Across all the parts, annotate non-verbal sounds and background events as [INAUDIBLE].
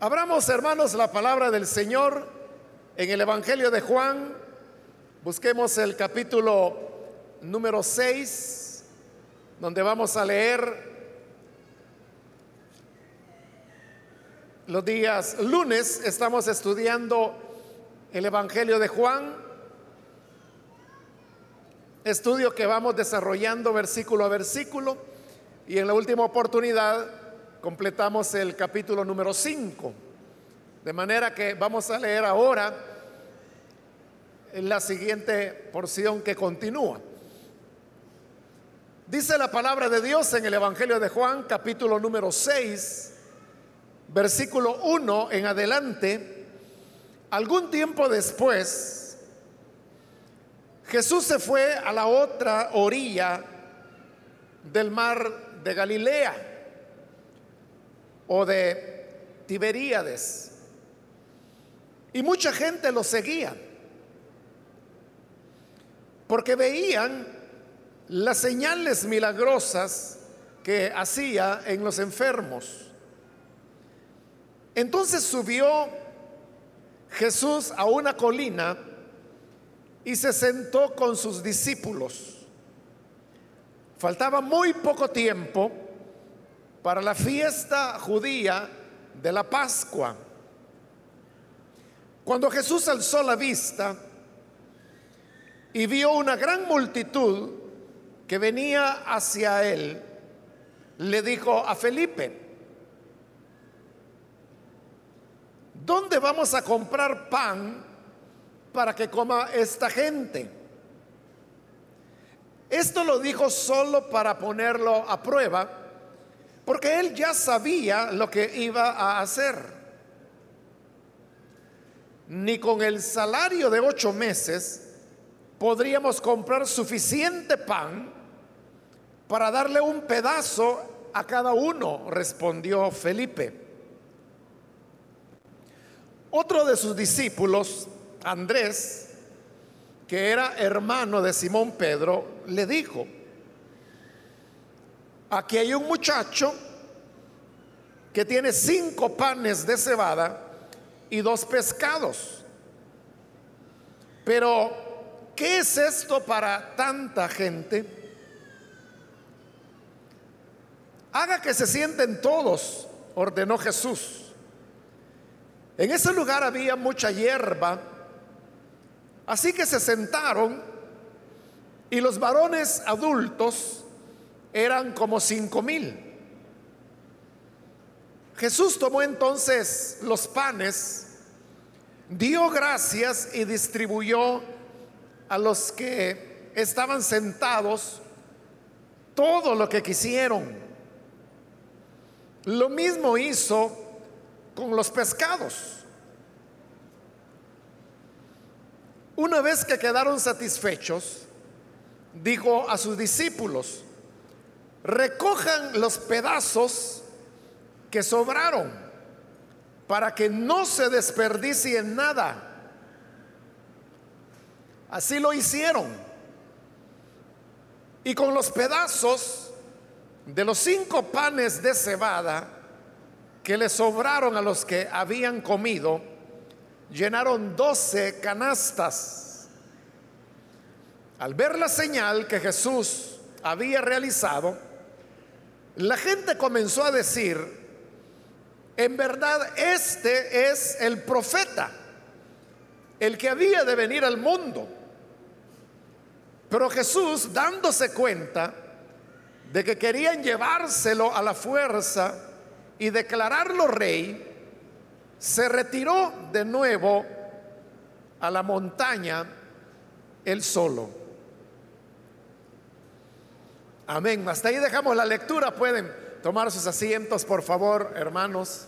Abramos, hermanos, la palabra del Señor en el Evangelio de Juan. Busquemos el capítulo número 6, donde vamos a leer los días lunes. Estamos estudiando el Evangelio de Juan, estudio que vamos desarrollando versículo a versículo. Y en la última oportunidad completamos el capítulo número 5. De manera que vamos a leer ahora la siguiente porción que continúa. Dice la palabra de Dios en el Evangelio de Juan, capítulo número 6, versículo 1 en adelante. Algún tiempo después, Jesús se fue a la otra orilla del mar de Galilea o de Tiberíades. Y mucha gente lo seguía, porque veían las señales milagrosas que hacía en los enfermos. Entonces subió Jesús a una colina y se sentó con sus discípulos. Faltaba muy poco tiempo para la fiesta judía de la Pascua. Cuando Jesús alzó la vista y vio una gran multitud que venía hacia él, le dijo a Felipe, ¿dónde vamos a comprar pan para que coma esta gente? Esto lo dijo solo para ponerlo a prueba porque él ya sabía lo que iba a hacer. Ni con el salario de ocho meses podríamos comprar suficiente pan para darle un pedazo a cada uno, respondió Felipe. Otro de sus discípulos, Andrés, que era hermano de Simón Pedro, le dijo, Aquí hay un muchacho que tiene cinco panes de cebada y dos pescados. Pero, ¿qué es esto para tanta gente? Haga que se sienten todos, ordenó Jesús. En ese lugar había mucha hierba, así que se sentaron y los varones adultos eran como cinco mil. Jesús tomó entonces los panes, dio gracias y distribuyó a los que estaban sentados todo lo que quisieron. Lo mismo hizo con los pescados. Una vez que quedaron satisfechos, dijo a sus discípulos, recojan los pedazos que sobraron para que no se desperdicie nada. Así lo hicieron. Y con los pedazos de los cinco panes de cebada que le sobraron a los que habían comido, llenaron doce canastas. Al ver la señal que Jesús había realizado, la gente comenzó a decir, en verdad este es el profeta, el que había de venir al mundo. Pero Jesús, dándose cuenta de que querían llevárselo a la fuerza y declararlo rey, se retiró de nuevo a la montaña él solo. Amén. Hasta ahí dejamos la lectura. Pueden tomar sus asientos, por favor, hermanos.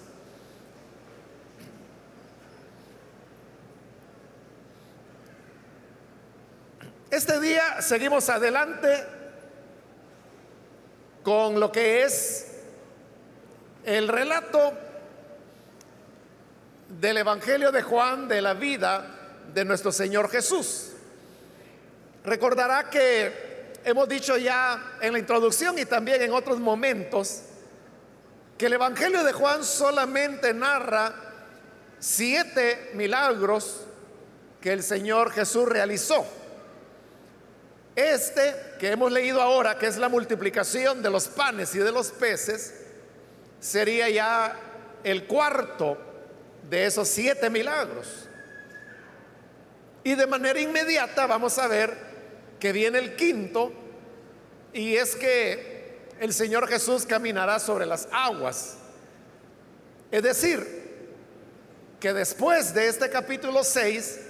Este día seguimos adelante con lo que es el relato del Evangelio de Juan de la vida de nuestro Señor Jesús. Recordará que hemos dicho ya en la introducción y también en otros momentos que el Evangelio de Juan solamente narra siete milagros que el Señor Jesús realizó. Este que hemos leído ahora, que es la multiplicación de los panes y de los peces, sería ya el cuarto de esos siete milagros. Y de manera inmediata vamos a ver que viene el quinto, y es que el Señor Jesús caminará sobre las aguas. Es decir, que después de este capítulo 6,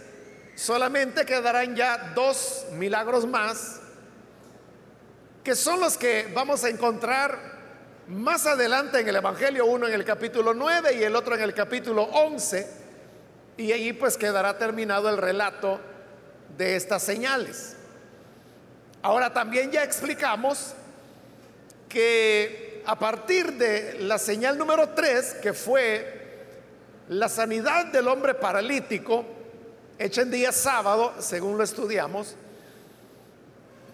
solamente quedarán ya dos milagros más, que son los que vamos a encontrar más adelante en el Evangelio, uno en el capítulo 9 y el otro en el capítulo 11, y allí pues quedará terminado el relato de estas señales. Ahora también ya explicamos que a partir de la señal número 3, que fue la sanidad del hombre paralítico, hecha en día sábado, según lo estudiamos,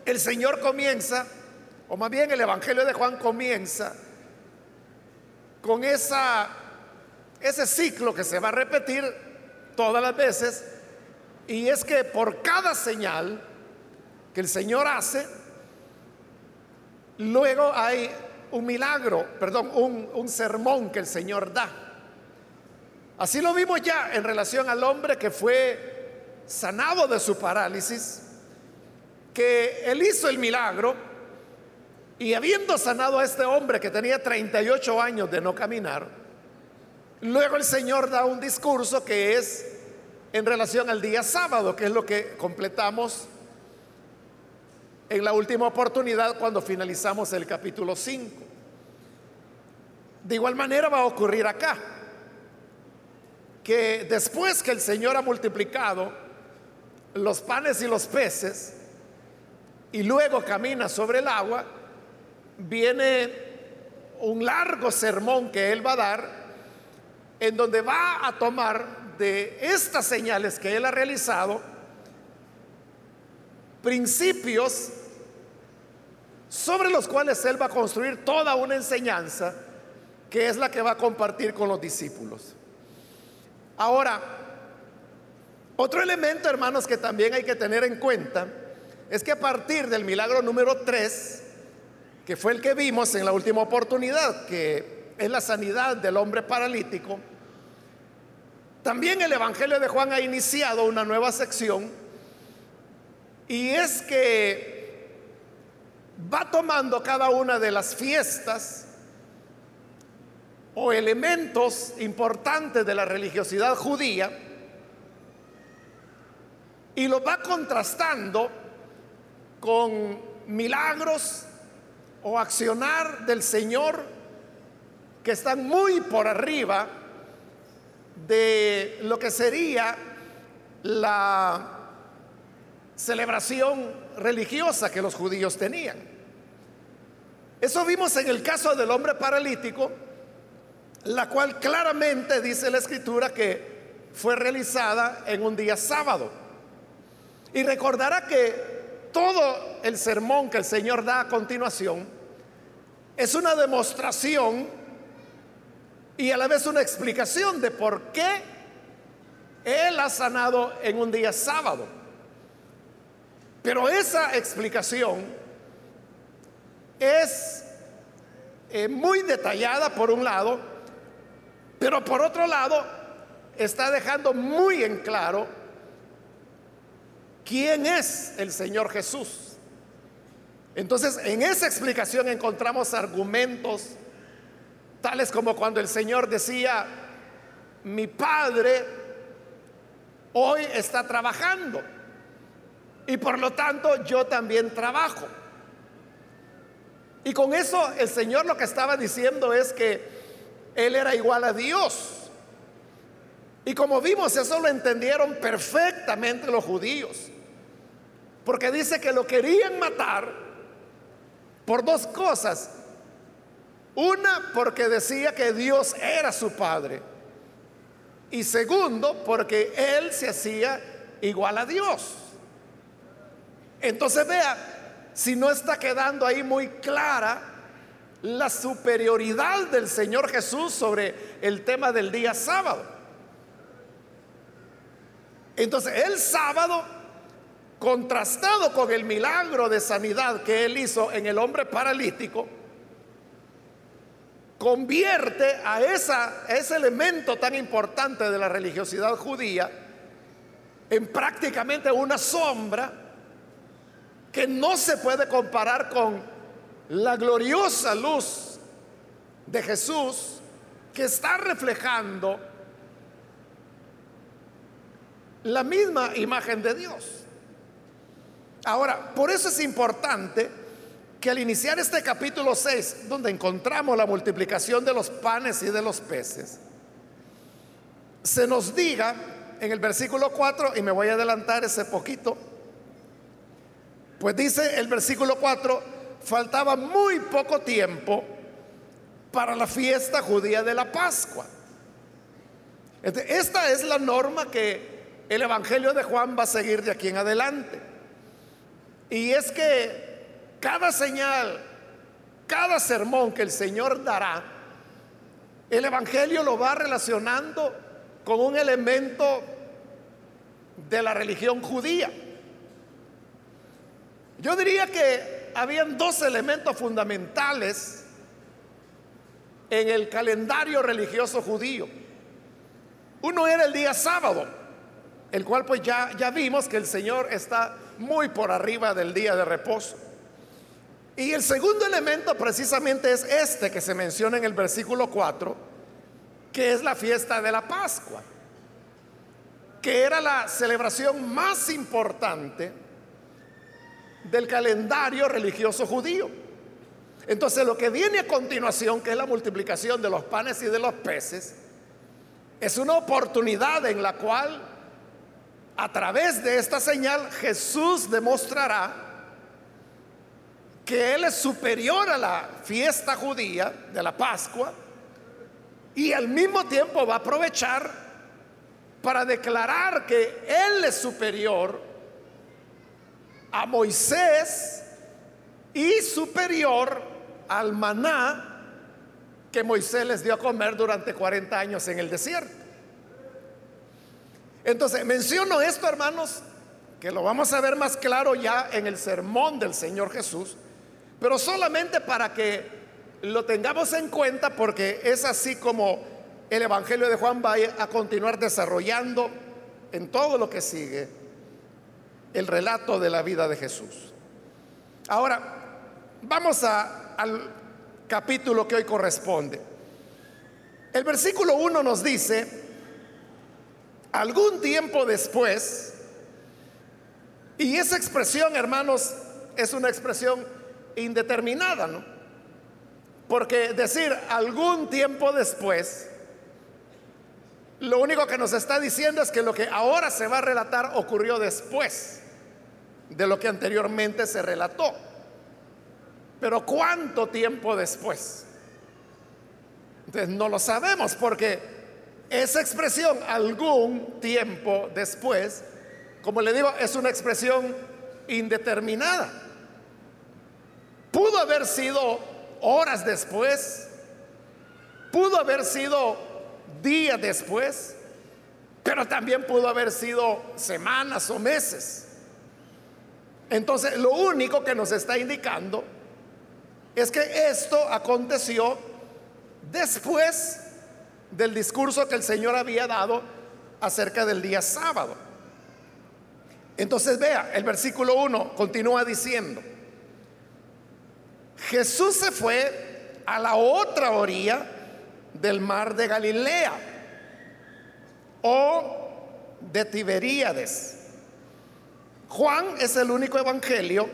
el Señor comienza, o más bien el Evangelio de Juan comienza con esa, ese ciclo que se va a repetir todas las veces, y es que por cada señal que el Señor hace, luego hay un milagro, perdón, un, un sermón que el Señor da. Así lo vimos ya en relación al hombre que fue sanado de su parálisis, que él hizo el milagro y habiendo sanado a este hombre que tenía 38 años de no caminar, luego el Señor da un discurso que es en relación al día sábado, que es lo que completamos en la última oportunidad cuando finalizamos el capítulo 5. De igual manera va a ocurrir acá, que después que el Señor ha multiplicado los panes y los peces y luego camina sobre el agua, viene un largo sermón que él va a dar en donde va a tomar de estas señales que él ha realizado principios sobre los cuales él va a construir toda una enseñanza que es la que va a compartir con los discípulos. Ahora, otro elemento, hermanos, que también hay que tener en cuenta es que a partir del milagro número 3, que fue el que vimos en la última oportunidad, que es la sanidad del hombre paralítico, también el Evangelio de Juan ha iniciado una nueva sección y es que va tomando cada una de las fiestas o elementos importantes de la religiosidad judía y lo va contrastando con milagros o accionar del Señor que están muy por arriba de lo que sería la celebración religiosa que los judíos tenían. Eso vimos en el caso del hombre paralítico, la cual claramente dice la escritura que fue realizada en un día sábado. Y recordará que todo el sermón que el Señor da a continuación es una demostración y a la vez una explicación de por qué Él ha sanado en un día sábado. Pero esa explicación es eh, muy detallada por un lado, pero por otro lado está dejando muy en claro quién es el Señor Jesús. Entonces, en esa explicación encontramos argumentos tales como cuando el Señor decía, mi Padre hoy está trabajando y por lo tanto yo también trabajo. Y con eso el Señor lo que estaba diciendo es que Él era igual a Dios. Y como vimos, eso lo entendieron perfectamente los judíos. Porque dice que lo querían matar por dos cosas. Una, porque decía que Dios era su padre. Y segundo, porque él se hacía igual a Dios. Entonces vea, si no está quedando ahí muy clara la superioridad del Señor Jesús sobre el tema del día sábado. Entonces, el sábado, contrastado con el milagro de sanidad que él hizo en el hombre paralítico, convierte a, esa, ese elemento tan importante de la religiosidad judía en prácticamente una sombra que no se puede comparar con la gloriosa luz de Jesús que está reflejando la misma imagen de Dios. Ahora, por eso es importante que al iniciar este capítulo 6, donde encontramos la multiplicación de los panes y de los peces, se nos diga en el versículo 4, y me voy a adelantar ese poquito, pues dice el versículo 4, faltaba muy poco tiempo para la fiesta judía de la Pascua. Esta es la norma que el Evangelio de Juan va a seguir de aquí en adelante. Y es que cada señal, cada sermón que el Señor dará, el Evangelio lo va relacionando con un elemento de la religión judía. Yo diría que habían dos elementos fundamentales en el calendario religioso judío. Uno era el día sábado, el cual pues ya, ya vimos que el Señor está muy por arriba del día de reposo. Y el segundo elemento precisamente es este que se menciona en el versículo 4, que es la fiesta de la Pascua, que era la celebración más importante del calendario religioso judío. Entonces lo que viene a continuación, que es la multiplicación de los panes y de los peces, es una oportunidad en la cual a través de esta señal Jesús demostrará que Él es superior a la fiesta judía de la Pascua y al mismo tiempo va a aprovechar para declarar que Él es superior a Moisés y superior al maná que Moisés les dio a comer durante 40 años en el desierto. Entonces, menciono esto, hermanos, que lo vamos a ver más claro ya en el sermón del Señor Jesús, pero solamente para que lo tengamos en cuenta porque es así como el Evangelio de Juan va a continuar desarrollando en todo lo que sigue el relato de la vida de Jesús. Ahora, vamos al capítulo que hoy corresponde. El versículo 1 nos dice, algún tiempo después, y esa expresión, hermanos, es una expresión indeterminada, ¿no? Porque decir algún tiempo después, lo único que nos está diciendo es que lo que ahora se va a relatar ocurrió después de lo que anteriormente se relató. Pero ¿cuánto tiempo después? Entonces no lo sabemos porque esa expresión, algún tiempo después, como le digo, es una expresión indeterminada. Pudo haber sido horas después, pudo haber sido días después, pero también pudo haber sido semanas o meses. Entonces, lo único que nos está indicando es que esto aconteció después del discurso que el Señor había dado acerca del día sábado. Entonces vea, el versículo 1 continúa diciendo, Jesús se fue a la otra orilla del mar de Galilea o de Tiberíades. Juan es el único evangelio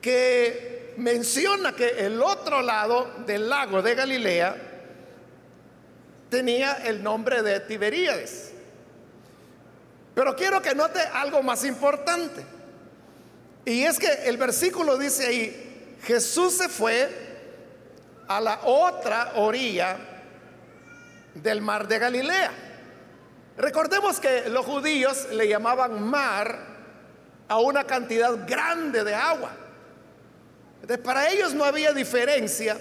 que menciona que el otro lado del lago de Galilea tenía el nombre de Tiberíades. Pero quiero que note algo más importante. Y es que el versículo dice ahí, Jesús se fue a la otra orilla del mar de Galilea. Recordemos que los judíos le llamaban mar a una cantidad grande de agua. Entonces, para ellos no había diferencia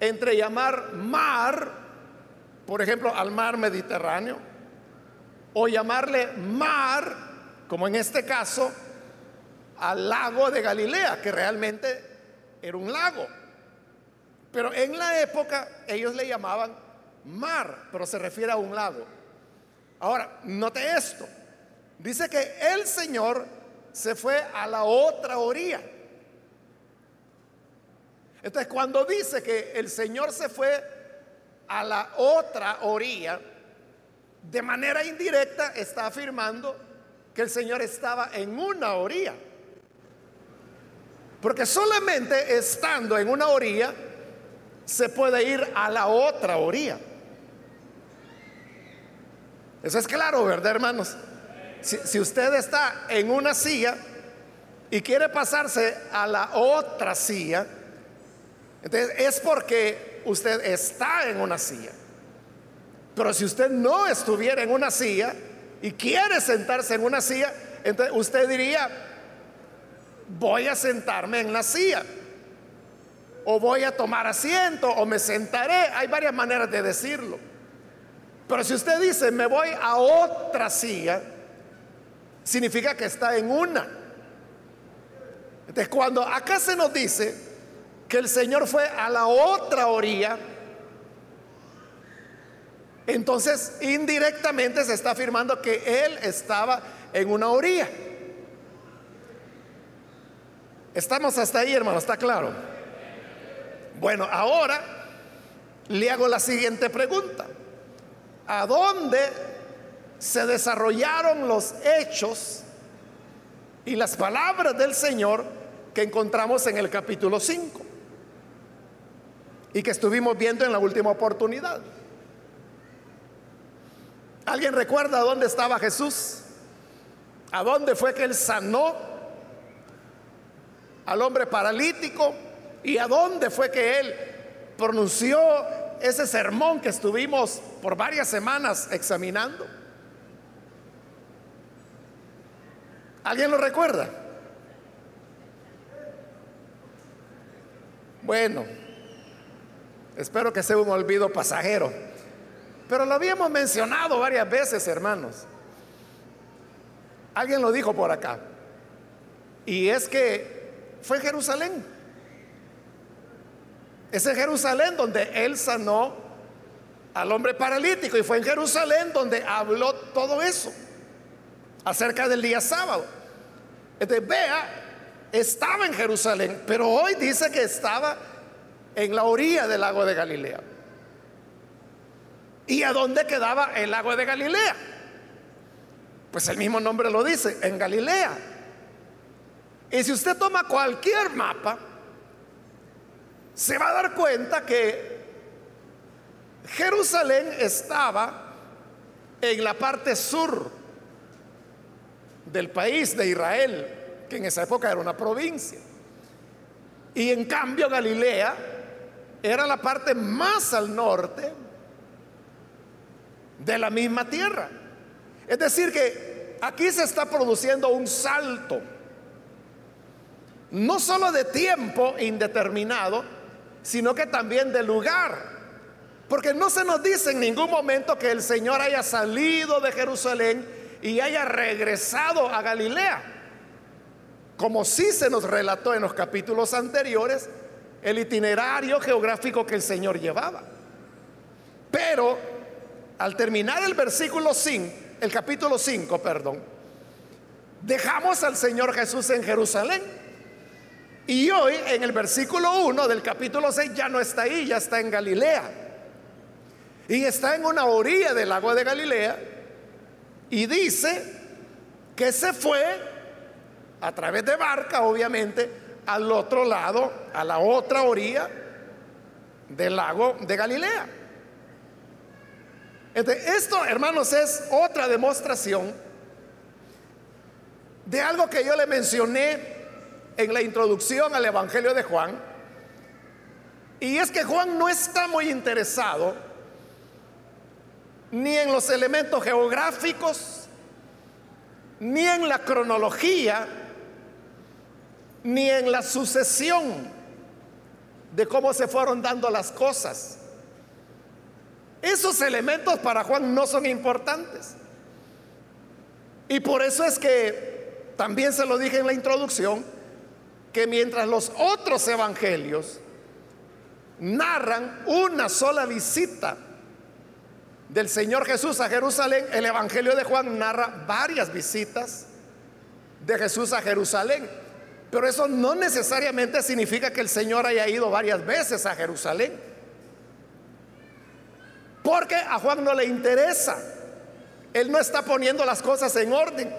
entre llamar mar, por ejemplo, al mar Mediterráneo, o llamarle mar, como en este caso, al lago de Galilea, que realmente era un lago. Pero en la época ellos le llamaban mar, pero se refiere a un lago. Ahora, note esto. Dice que el Señor se fue a la otra orilla. Entonces, cuando dice que el Señor se fue a la otra orilla, de manera indirecta está afirmando que el Señor estaba en una orilla. Porque solamente estando en una orilla se puede ir a la otra orilla. Eso es claro, ¿verdad, hermanos? Si, usted está en una silla y quiere pasarse a la otra silla, entonces es porque usted está en una silla. Pero si usted no estuviera en una silla y quiere sentarse en una silla, entonces usted diría, voy a sentarme en la silla. O voy a tomar asiento o me sentaré. Hay varias maneras de decirlo. Pero si usted dice, me voy a otra silla, significa que está en una. Entonces, cuando acá se nos dice que el Señor fue a la otra orilla, entonces indirectamente se está afirmando que Él estaba en una orilla. Estamos hasta ahí, hermano, ¿está claro? Bueno, ahora le hago la siguiente pregunta. ¿A dónde se desarrollaron los hechos y las palabras del Señor que encontramos en el capítulo 5 y que estuvimos viendo en la última oportunidad? ¿Alguien recuerda dónde estaba Jesús? ¿A dónde fue que él sanó al hombre paralítico y a dónde fue que él pronunció ese sermón que estuvimos por varias semanas examinando. ¿Alguien lo recuerda? Bueno, espero que sea un olvido pasajero, pero lo habíamos mencionado varias veces, hermanos. Alguien lo dijo por acá. Y es que fue Jerusalén. Es en Jerusalén donde él sanó al hombre paralítico y fue en Jerusalén donde habló todo eso acerca del día sábado. Entonces, vea, estaba en Jerusalén, pero hoy dice que estaba en la orilla del lago de Galilea. ¿Y a dónde quedaba el lago de Galilea? Pues el mismo nombre lo dice, en Galilea. Y si usted toma cualquier mapa, se va a dar cuenta que Jerusalén estaba en la parte sur del país de Israel, que en esa época era una provincia. Y en cambio Galilea era la parte más al norte de la misma tierra. Es decir, que aquí se está produciendo un salto no solo de tiempo indeterminado, sino que también de lugar. Porque no se nos dice en ningún momento que el Señor haya salido de Jerusalén y haya regresado a Galilea, como sí se nos relató en los capítulos anteriores el itinerario geográfico que el Señor llevaba. Pero al terminar el versículo 5, el capítulo 5, perdón, dejamos al Señor Jesús en Jerusalén y hoy en el versículo 1 del capítulo 6 ya no está ahí, ya está en Galilea. Y está en una orilla del lago de Galilea. Y dice que se fue a través de barca, obviamente, al otro lado, a la otra orilla del lago de Galilea. esto, hermanos, es otra demostración de algo que yo le mencioné en la introducción al Evangelio de Juan. Y es que Juan no está muy interesado ni en los elementos geográficos, ni en la cronología ni en la sucesión de cómo se fueron dando las cosas. Esos elementos para Juan no son importantes. Y por eso es que también se lo dije en la introducción, que mientras los otros evangelios narran una sola visita del Señor Jesús a Jerusalén, el Evangelio de Juan narra varias visitas de Jesús a Jerusalén. Pero eso no necesariamente significa que el Señor haya ido varias veces a Jerusalén. Porque a Juan no le interesa. Él no está poniendo las cosas en orden.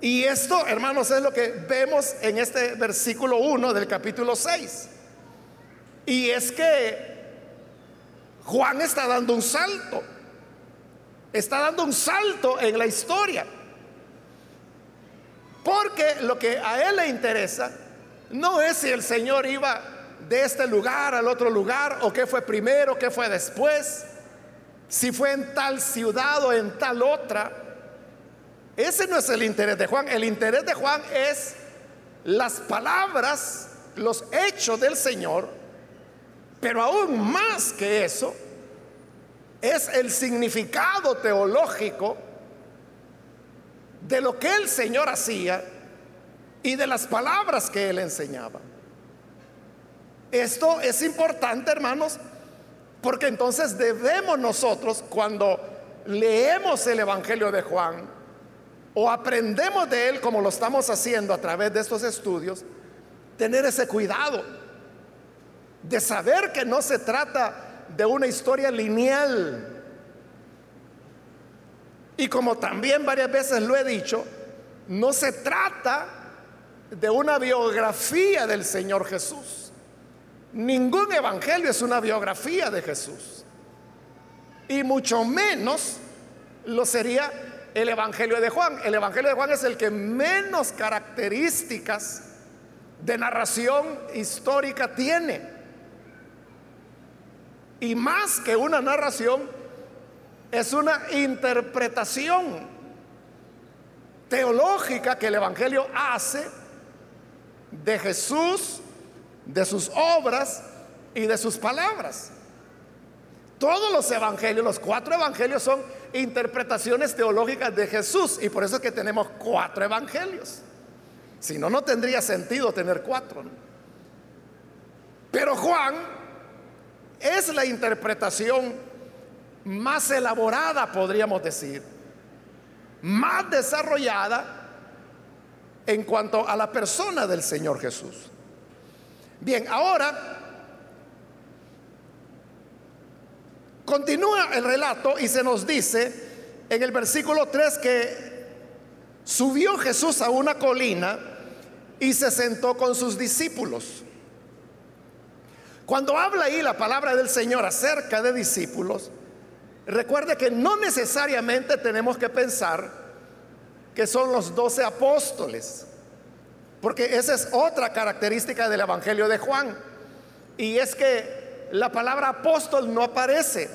Y esto, hermanos, es lo que vemos en este versículo 1 del capítulo 6. Y es que Juan está dando un salto. Está dando un salto en la historia. Porque lo que a él le interesa no es si el Señor iba de este lugar al otro lugar o qué fue primero, qué fue después, si fue en tal ciudad o en tal otra. Ese no es el interés de Juan. El interés de Juan es las palabras, los hechos del Señor, pero aún más que eso, es el significado teológico de lo que el Señor hacía y de las palabras que él enseñaba. Esto es importante, hermanos, porque entonces debemos nosotros, cuando leemos el Evangelio de Juan o aprendemos de él como lo estamos haciendo a través de estos estudios, tener ese cuidado de saber que no se trata de una historia lineal, y como también varias veces lo he dicho, no se trata de una biografía del Señor Jesús. Ningún evangelio es una biografía de Jesús. Y mucho menos lo sería el Evangelio de Juan. El Evangelio de Juan es el que menos características de narración histórica tiene. Y más que una narración, es una interpretación teológica que el Evangelio hace de Jesús, de sus obras y de sus palabras. Todos los evangelios, los cuatro evangelios son interpretaciones teológicas de Jesús y por eso es que tenemos cuatro evangelios. Si no, no tendría sentido tener cuatro. Pero Juan es la interpretación más elaborada, podríamos decir, más desarrollada en cuanto a la persona del Señor Jesús. Bien, ahora continúa el relato y se nos dice en el versículo 3 que subió Jesús a una colina y se sentó con sus discípulos. Cuando habla ahí la palabra del Señor acerca de discípulos, Recuerde que no necesariamente tenemos que pensar que son los doce apóstoles, porque esa es otra característica del Evangelio de Juan, y es que la palabra apóstol no aparece,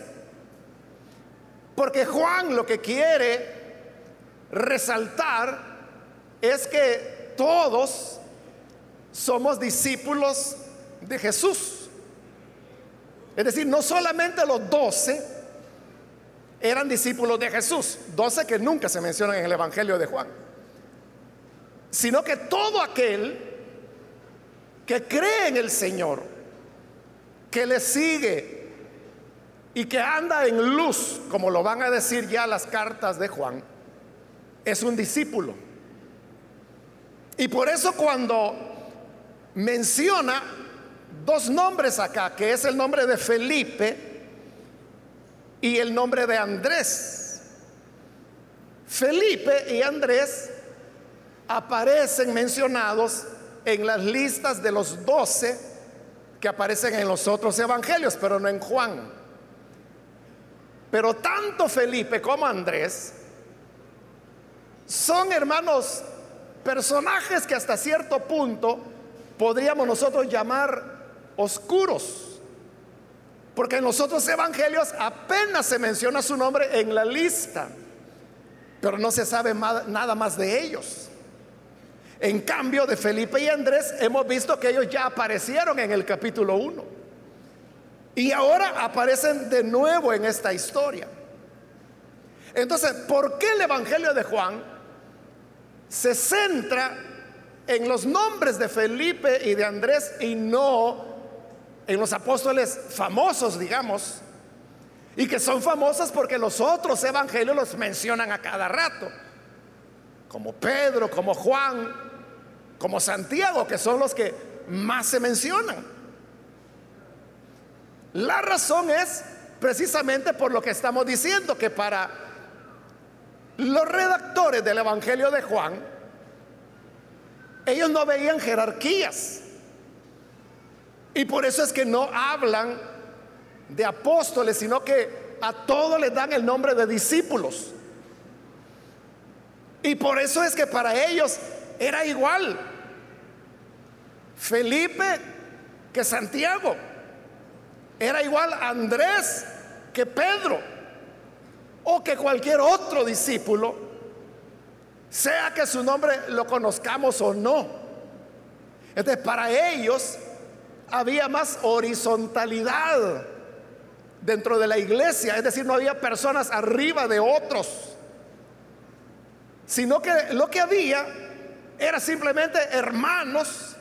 porque Juan lo que quiere resaltar es que todos somos discípulos de Jesús. Es decir, no solamente los doce, eran discípulos de Jesús, doce que nunca se mencionan en el Evangelio de Juan, sino que todo aquel que cree en el Señor, que le sigue y que anda en luz, como lo van a decir ya las cartas de Juan, es un discípulo. Y por eso cuando menciona dos nombres acá, que es el nombre de Felipe, y el nombre de Andrés. Felipe y Andrés aparecen mencionados en las listas de los doce que aparecen en los otros evangelios, pero no en Juan. Pero tanto Felipe como Andrés son hermanos personajes que hasta cierto punto podríamos nosotros llamar oscuros. Porque en los otros evangelios apenas se menciona su nombre en la lista, pero no se sabe nada más de ellos. En cambio de Felipe y Andrés hemos visto que ellos ya aparecieron en el capítulo 1. Y ahora aparecen de nuevo en esta historia. Entonces, ¿por qué el Evangelio de Juan se centra en los nombres de Felipe y de Andrés y no en los apóstoles famosos, digamos? Y que son famosas porque los otros evangelios los mencionan a cada rato. Como Pedro, como Juan, como Santiago, que son los que más se mencionan. La razón es precisamente por lo que estamos diciendo, que para los redactores del Evangelio de Juan, ellos no veían jerarquías. Y por eso es que no hablan de apóstoles, sino que a todos les dan el nombre de discípulos. Y por eso es que para ellos era igual Felipe que Santiago. Era igual Andrés que Pedro. O que cualquier otro discípulo, sea que su nombre lo conozcamos o no. Entonces, para ellos había más horizontalidad dentro de la iglesia, es decir, no había personas arriba de otros, sino que lo que había era simplemente hermanos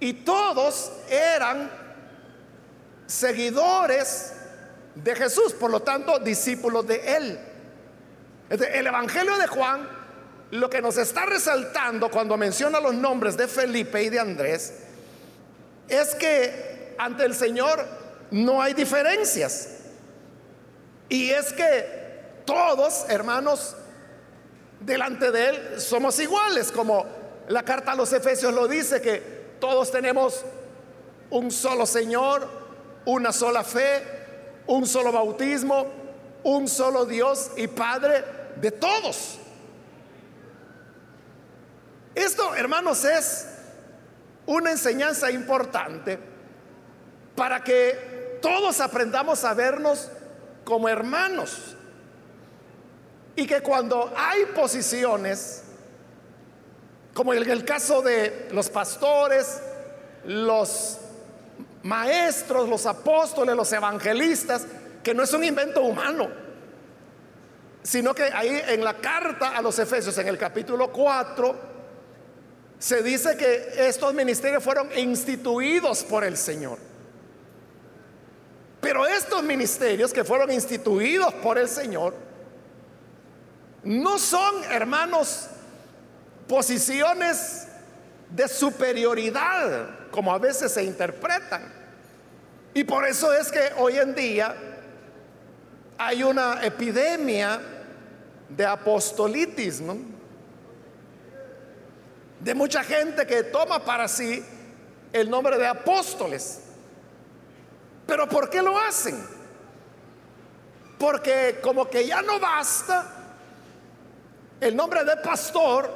y todos eran seguidores de Jesús, por lo tanto discípulos de él. El Evangelio de Juan lo que nos está resaltando cuando menciona los nombres de Felipe y de Andrés es que ante el Señor no hay diferencias. Y es que todos, hermanos, delante de Él somos iguales, como la carta a los Efesios lo dice, que todos tenemos un solo Señor, una sola fe, un solo bautismo, un solo Dios y Padre de todos. Esto, hermanos, es una enseñanza importante para que todos aprendamos a vernos como hermanos. Y que cuando hay posiciones, como en el caso de los pastores, los maestros, los apóstoles, los evangelistas, que no es un invento humano, sino que ahí en la carta a los Efesios, en el capítulo 4, se dice que estos ministerios fueron instituidos por el Señor. Pero estos ministerios que fueron instituidos por el Señor no son, hermanos, posiciones de superioridad, como a veces se interpretan. Y por eso es que hoy en día hay una epidemia de apostolitis, De mucha gente que toma para sí el nombre de apóstoles. Pero ¿por qué lo hacen? Porque como que ya no basta el nombre de pastor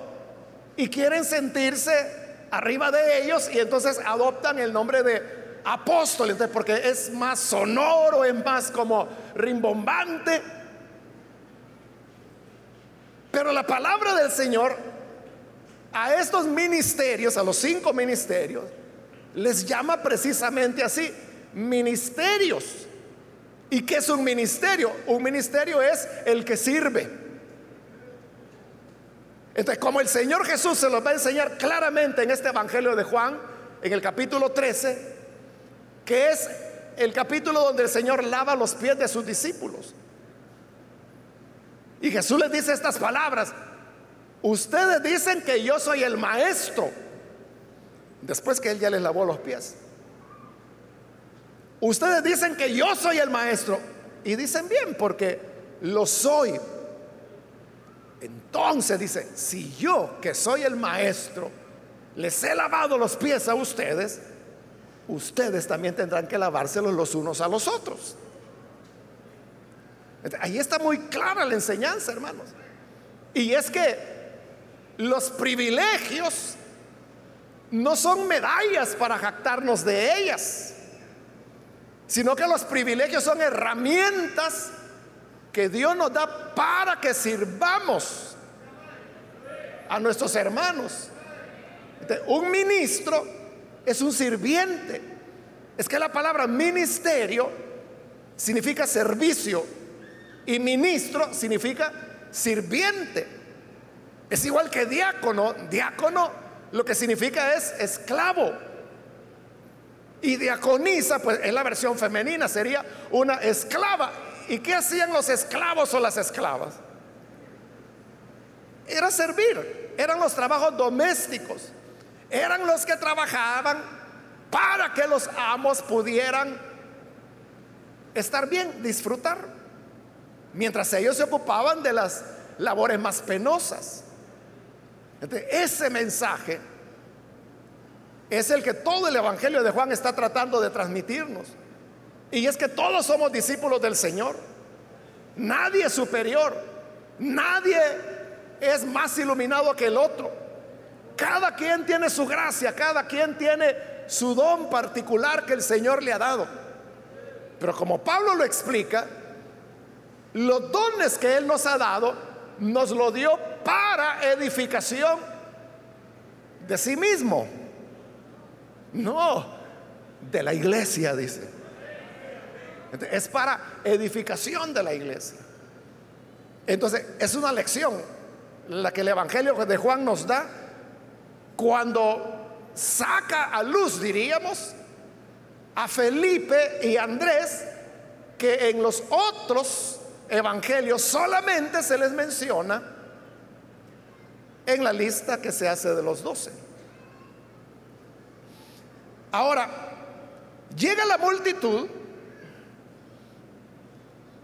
y quieren sentirse arriba de ellos y entonces adoptan el nombre de apóstoles, porque es más sonoro, es más como rimbombante. Pero la palabra del Señor a estos ministerios, a los cinco ministerios, les llama precisamente así, ministerios. ¿Y qué es un ministerio? Un ministerio es el que sirve. Entonces, como el Señor Jesús se los va a enseñar claramente en este Evangelio de Juan, en el capítulo 13, que es el capítulo donde el Señor lava los pies de sus discípulos. Y Jesús les dice estas palabras, ustedes dicen que yo soy el maestro, después que Él ya les lavó los pies. Ustedes dicen que yo soy el maestro, y dicen bien, porque lo soy entonces dice, si yo que soy el maestro, les he lavado los pies a ustedes, ustedes también tendrán que lavárselos los unos a los otros. Ahí está muy clara la enseñanza, hermanos. Y es que los privilegios no son medallas para jactarnos de ellas, sino que los privilegios son herramientas que Dios nos da para que sirvamos a nuestros hermanos. un ministro es un sirviente. Es que la palabra ministerio significa servicio y ministro significa sirviente. Es igual que diácono. Diácono lo que significa es esclavo. Y diaconisa, pues en la versión femenina sería una esclava. ¿Y qué hacían los esclavos o las esclavas? Era servir, eran los trabajos domésticos, eran los que trabajaban para que los amos pudieran estar bien, disfrutar, mientras ellos se ocupaban de las labores más penosas. Ese mensaje es el que todo el Evangelio de Juan está tratando de transmitirnos. Y es que todos somos discípulos del Señor. Nadie es superior. Nadie es más iluminado que el otro. Cada quien tiene su gracia, cada quien tiene su don particular que el Señor le ha dado. Pero como Pablo lo explica, los dones que Él nos ha dado, nos lo dio para edificación de sí mismo. No, de la iglesia, dice. Es para edificación de la iglesia. Entonces, es una lección la que el Evangelio de Juan nos da cuando saca a luz, diríamos, a Felipe y Andrés, que en los otros evangelios solamente se les menciona en la lista que se hace de los doce. Ahora, llega la multitud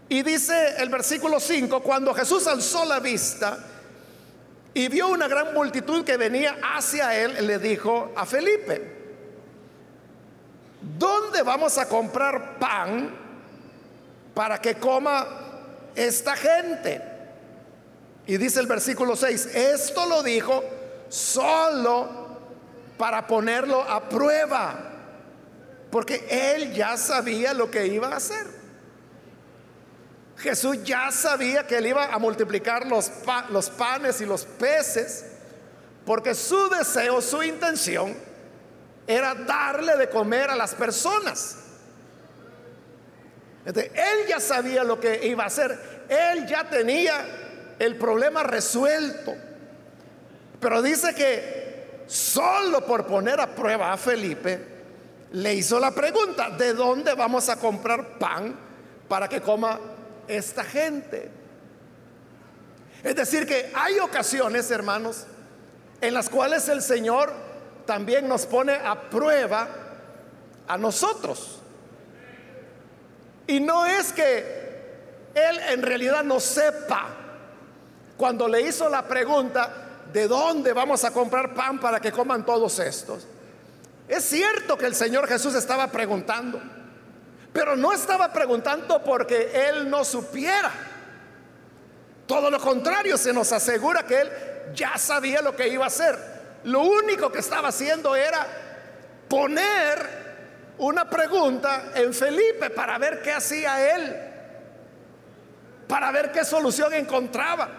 y dice el versículo 5, cuando Jesús alzó la vista y vio una gran multitud que venía hacia él, le dijo a Felipe, ¿dónde vamos a comprar pan para que coma esta gente? Y dice el versículo 6, esto lo dijo solo para ponerlo a prueba, porque él ya sabía lo que iba a hacer. Jesús ya sabía que él iba a multiplicar los, panes y los peces, porque su deseo, su intención era darle de comer a las personas. él ya sabía lo que iba a hacer, él ya tenía el problema resuelto. Pero dice que solo por poner a prueba a Felipe, le hizo la pregunta, ¿de dónde vamos a comprar pan para que coma esta gente? Es decir, que hay ocasiones, hermanos, en las cuales el Señor también nos pone a prueba a nosotros. Y no es que Él en realidad no sepa. Cuando le hizo la pregunta, ¿de dónde vamos a comprar pan para que coman todos estos? Es cierto que el Señor Jesús estaba preguntando, pero no estaba preguntando porque Él no supiera. Todo lo contrario, se nos asegura que Él ya sabía lo que iba a hacer. Lo único que estaba haciendo era poner una pregunta en Felipe para ver qué hacía Él, para ver qué solución encontraba.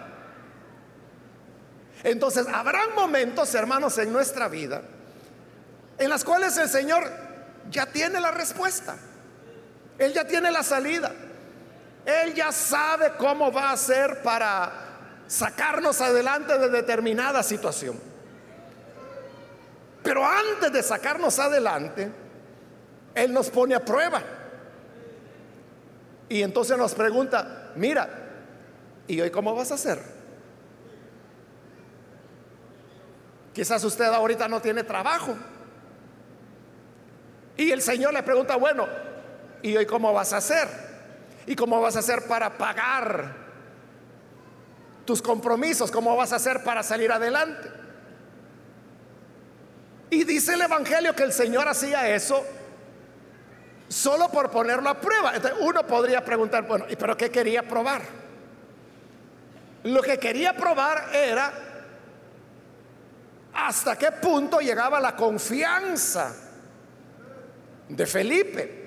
Entonces, habrán momentos, hermanos, en nuestra vida en las cuales el Señor ya tiene la respuesta. Él ya tiene la salida. Él ya sabe cómo va a hacer para sacarnos adelante de determinada situación. Pero antes de sacarnos adelante, Él nos pone a prueba. Y entonces nos pregunta, mira, ¿y hoy cómo vas a hacer? Quizás usted ahorita no tiene trabajo. Y el Señor le pregunta, bueno, ¿y hoy cómo vas a hacer? ¿Y cómo vas a hacer para pagar tus compromisos? ¿Cómo vas a hacer para salir adelante? Y dice el Evangelio que el Señor hacía eso solo por ponerlo a prueba. Entonces uno podría preguntar, bueno, ¿y pero qué quería probar? Lo que quería probar era hasta qué punto llegaba la confianza de Felipe.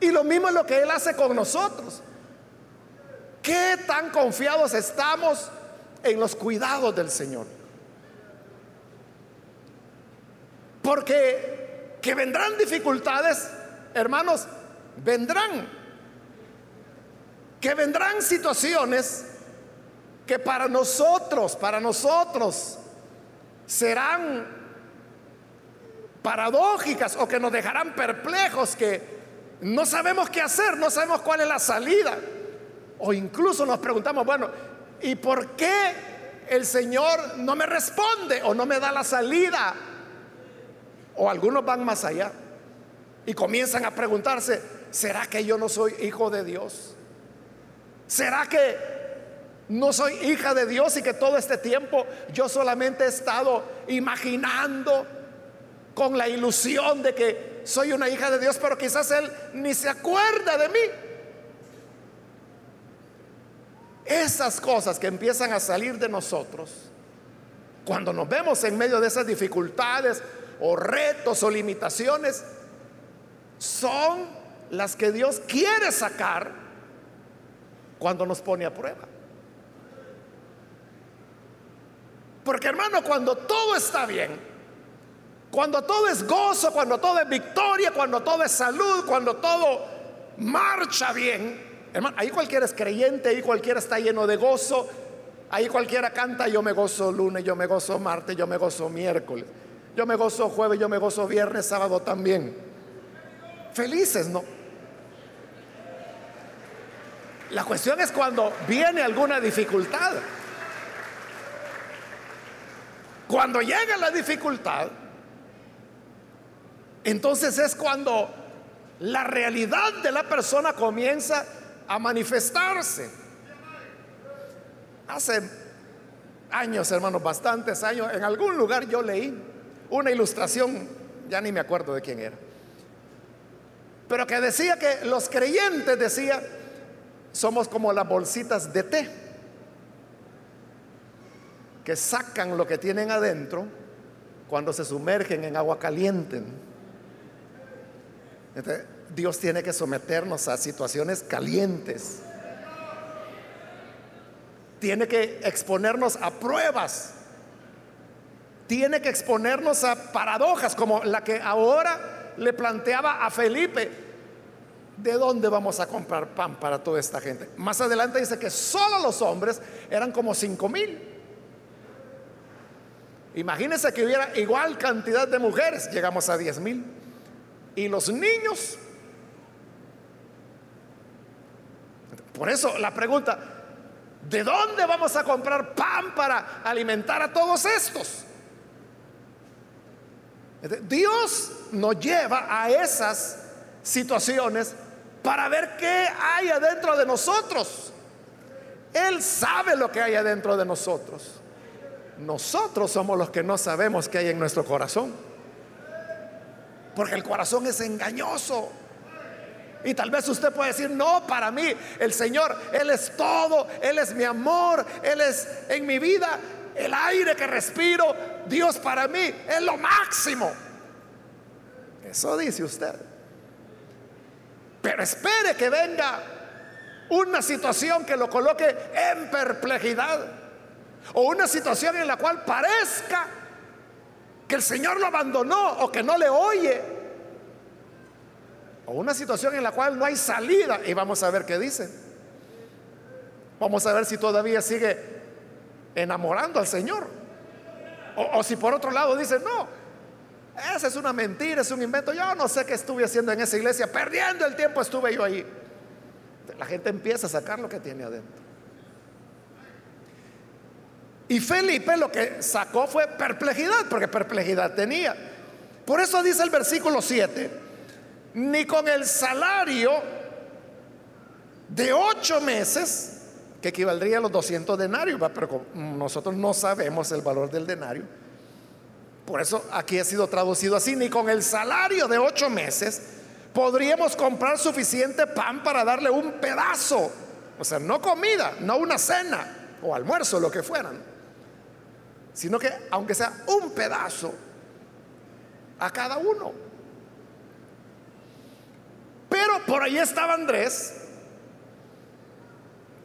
Y lo mismo es lo que Él hace con nosotros. ¿Qué tan confiados estamos en los cuidados del Señor? Porque que vendrán dificultades, hermanos, vendrán. Que vendrán situaciones que para nosotros, para nosotros, serán paradójicas o que nos dejarán perplejos, que no sabemos qué hacer, no sabemos cuál es la salida. O incluso nos preguntamos, bueno, ¿y por qué el Señor no me responde o no me da la salida? O algunos van más allá y comienzan a preguntarse, ¿será que yo no soy hijo de Dios? ¿Será que no soy hija de Dios y que todo este tiempo yo solamente he estado imaginando con la ilusión de que soy una hija de Dios, pero quizás Él ni se acuerda de mí? Esas cosas que empiezan a salir de nosotros, cuando nos vemos en medio de esas dificultades o retos o limitaciones, son las que Dios quiere sacar cuando nos pone a prueba. Porque hermano, cuando todo está bien, cuando todo es gozo, cuando todo es victoria, cuando todo es salud, cuando todo marcha bien, Hermano, ahí cualquiera es creyente, ahí cualquiera está lleno de gozo, ahí cualquiera canta, yo me gozo lunes, yo me gozo martes, yo me gozo miércoles, yo me gozo jueves, yo me gozo viernes, sábado también. Felices, ¿no? La cuestión es cuando viene alguna dificultad. Cuando llega la dificultad, entonces es cuando la realidad de la persona comienza a manifestarse. Hace años, hermanos, bastantes años, en algún lugar yo leí una ilustración, ya ni me acuerdo de quién era, pero que decía que los creyentes, decía, somos como las bolsitas de té, que sacan lo que tienen adentro cuando se sumergen en agua caliente. Dios tiene que someternos a situaciones calientes. Tiene que exponernos a pruebas. Tiene que exponernos a paradojas como la que ahora le planteaba a Felipe. ¿De dónde vamos a comprar pan para toda esta gente? Más adelante dice que solo los hombres eran como cinco mil. Imagínense que hubiera igual cantidad de mujeres, llegamos a diez mil. Y los niños Por eso la pregunta, ¿de dónde vamos a comprar pan para alimentar a todos estos? Dios nos lleva a esas situaciones para ver qué hay adentro de nosotros. Él sabe lo que hay adentro de nosotros. Nosotros somos los que no sabemos qué hay en nuestro corazón. Porque el corazón es engañoso. Y tal vez usted puede decir, no, para mí el Señor, Él es todo, Él es mi amor, Él es en mi vida el aire que respiro, Dios para mí es lo máximo. Eso dice usted. Pero espere que venga una situación que lo coloque en perplejidad. O una situación en la cual parezca que el Señor lo abandonó o que no le oye o una situación en la cual no hay salida y vamos a ver qué dice. Vamos a ver si todavía sigue enamorando al Señor. O, si por otro lado dice, no, esa es una mentira, es un invento. Yo no sé qué estuve haciendo en esa iglesia, perdiendo el tiempo estuve yo ahí. La gente empieza a sacar lo que tiene adentro. Y Felipe lo que sacó fue perplejidad, porque perplejidad tenía. Por eso dice el versículo 7 ni con el salario de ocho meses, que equivaldría a los 200 denarios, pero nosotros no sabemos el valor del denario. Por eso aquí ha sido traducido así, ni con el salario de ocho meses podríamos comprar suficiente pan para darle un pedazo, o sea, no comida, no una cena o almuerzo, lo que fueran, sino que aunque sea un pedazo a cada uno. Pero por ahí estaba Andrés,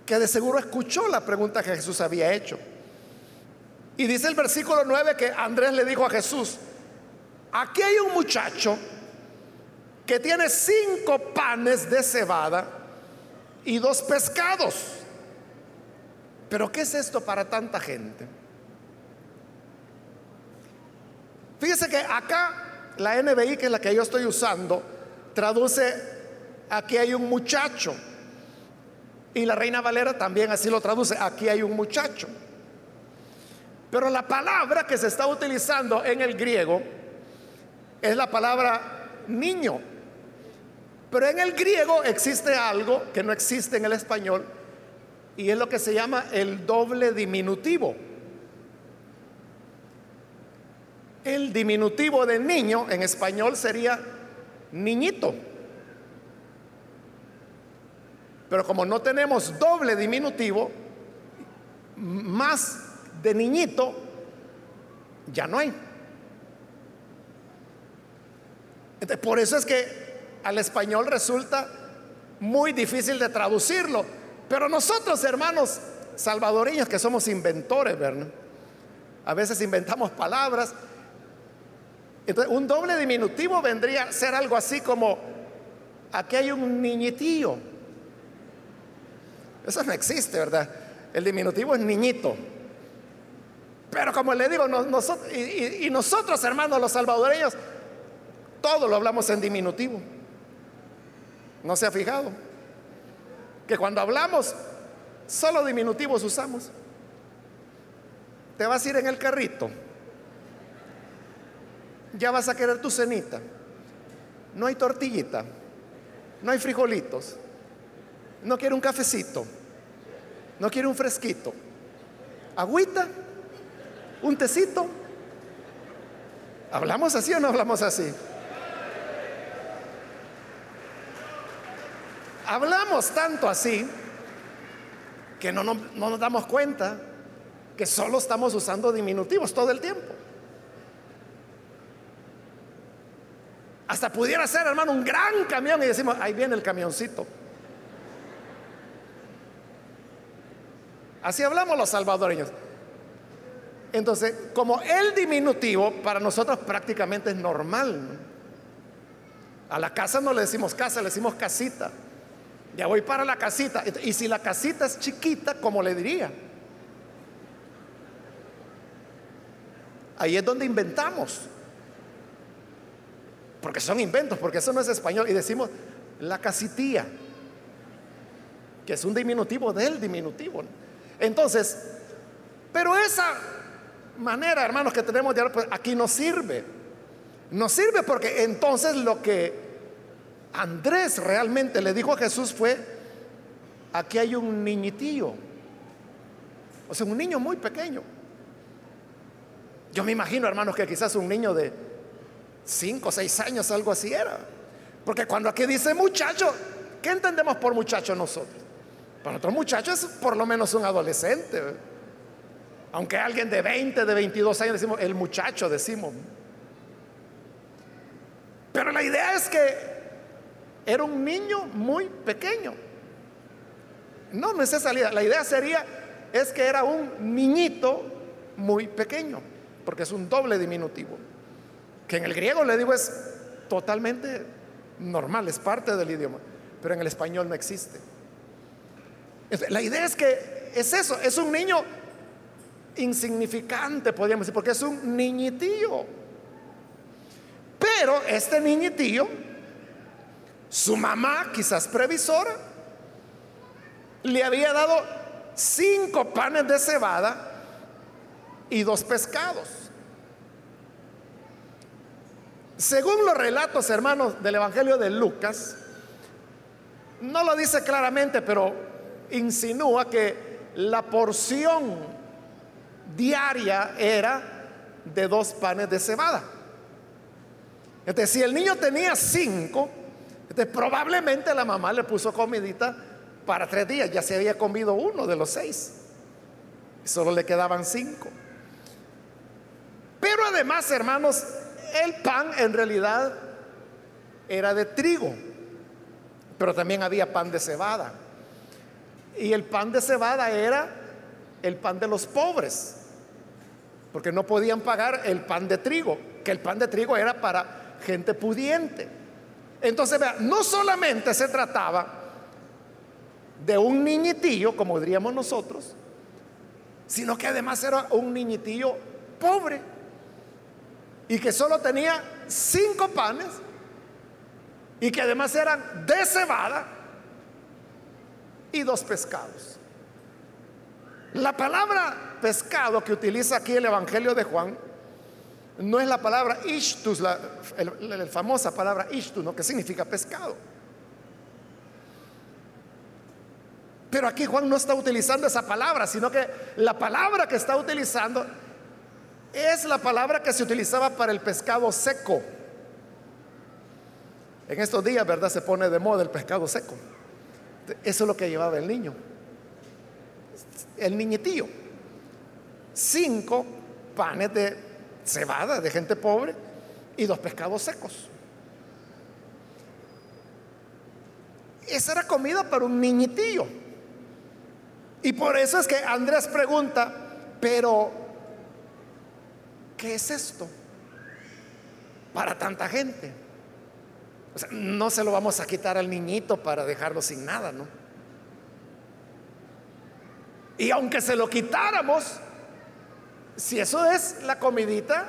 que de seguro escuchó la pregunta que Jesús había hecho. Y dice el versículo 9 que Andrés le dijo a Jesús, aquí hay un muchacho que tiene cinco panes de cebada y dos pescados. Pero ¿qué es esto para tanta gente? Fíjese que acá la NBI, que es la que yo estoy usando, traduce aquí hay un muchacho. Y la Reina Valera también así lo traduce, aquí hay un muchacho. Pero la palabra que se está utilizando en el griego es la palabra niño. Pero en el griego existe algo que no existe en el español y es lo que se llama el doble diminutivo. El diminutivo de niño en español sería niñito. Pero como no tenemos doble diminutivo, más de niñito ya no hay. por eso es que al español resulta muy difícil de traducirlo. Pero nosotros, hermanos salvadoreños, que somos inventores, ¿verdad? A veces inventamos palabras. Entonces, un doble diminutivo vendría a ser algo así como, aquí hay un niñitillo. Eso no existe, ¿verdad? El diminutivo es niñito. Pero como le digo, nosotros, y nosotros, hermanos, los salvadoreños, todo lo hablamos en diminutivo. ¿No se ha fijado? Que cuando hablamos, solo diminutivos usamos. Te vas a ir en el carrito. Ya vas a querer tu cenita. No hay tortillita. No hay frijolitos. No quiere un cafecito. No quiere un fresquito. Agüita. Un tecito. ¿Hablamos así o no hablamos así? hablamos tanto así que no, nos damos cuenta que solo estamos usando diminutivos todo el tiempo. Hasta pudiera ser, hermano, un gran camión y decimos, ahí viene el camioncito. Así hablamos los salvadoreños. Entonces, como el diminutivo para nosotros prácticamente es normal. A la casa no le decimos casa, le decimos casita. Ya voy para la casita. Y si la casita es chiquita, ¿cómo le diría? Ahí es donde inventamos. Porque son inventos, porque eso no es español. Y decimos la casitía, que es un diminutivo del diminutivo. Entonces, pero esa manera, hermanos, que tenemos de hablar, pues aquí no sirve. No sirve porque entonces lo que Andrés realmente le dijo a Jesús fue, aquí hay un niñitillo, o sea, un niño muy pequeño. Yo me imagino, hermanos, que quizás un niño de 5 o 6 años, algo así era. Porque cuando aquí dice muchacho, ¿qué entendemos por muchacho nosotros? Para otros muchachos es por lo menos un adolescente. Aunque alguien de 20, de 22 años decimos, el muchacho decimos. Pero la idea es que era un niño muy pequeño. No, no la idea. La idea sería, es que era un niñito muy pequeño, porque es un doble diminutivo. Que en el griego le digo es totalmente normal, es parte del idioma, pero en el español no existe. La idea es que es eso, es un niño insignificante, podríamos decir, porque es un niñitillo. Pero este niñitillo su mamá, quizás previsora, le había dado cinco panes de cebada y dos pescados. Según los relatos, hermanos, del Evangelio de Lucas, no lo dice claramente, pero insinúa que la porción diaria era de dos panes de cebada. Entonces, si el niño tenía cinco, probablemente la mamá le puso comidita para tres días, ya se había comido uno de los seis, solo le quedaban cinco. Pero además, hermanos, el pan en realidad era de trigo, pero también había pan de cebada. Y el pan de cebada era el pan de los pobres, porque no podían pagar el pan de trigo. que el pan de trigo era para gente pudiente. Entonces, vea, no solamente se trataba de un niñitillo, como diríamos nosotros, sino que además era un niñitillo pobre y que solo tenía cinco panes y que además eran de cebada y dos pescados. La palabra pescado que utiliza aquí el Evangelio de Juan no es la palabra ishtus, la, famosa palabra ishtus, ¿no? que significa pescado. Pero aquí Juan no está utilizando esa palabra, sino que la palabra que está utilizando es la palabra que se utilizaba para el pescado seco. En estos días, ¿verdad? Se pone de moda el pescado seco. Eso es lo que llevaba el niño. El niñitillo. Cinco panes de cebada de gente pobre y dos pescados secos. Esa era comida para un niñitillo. Y por eso es que Andrés pregunta, pero ¿qué es esto? Para tanta gente no se lo vamos a quitar al niñito para dejarlo sin nada, ¿no? Y aunque se lo quitáramos, si eso es la comidita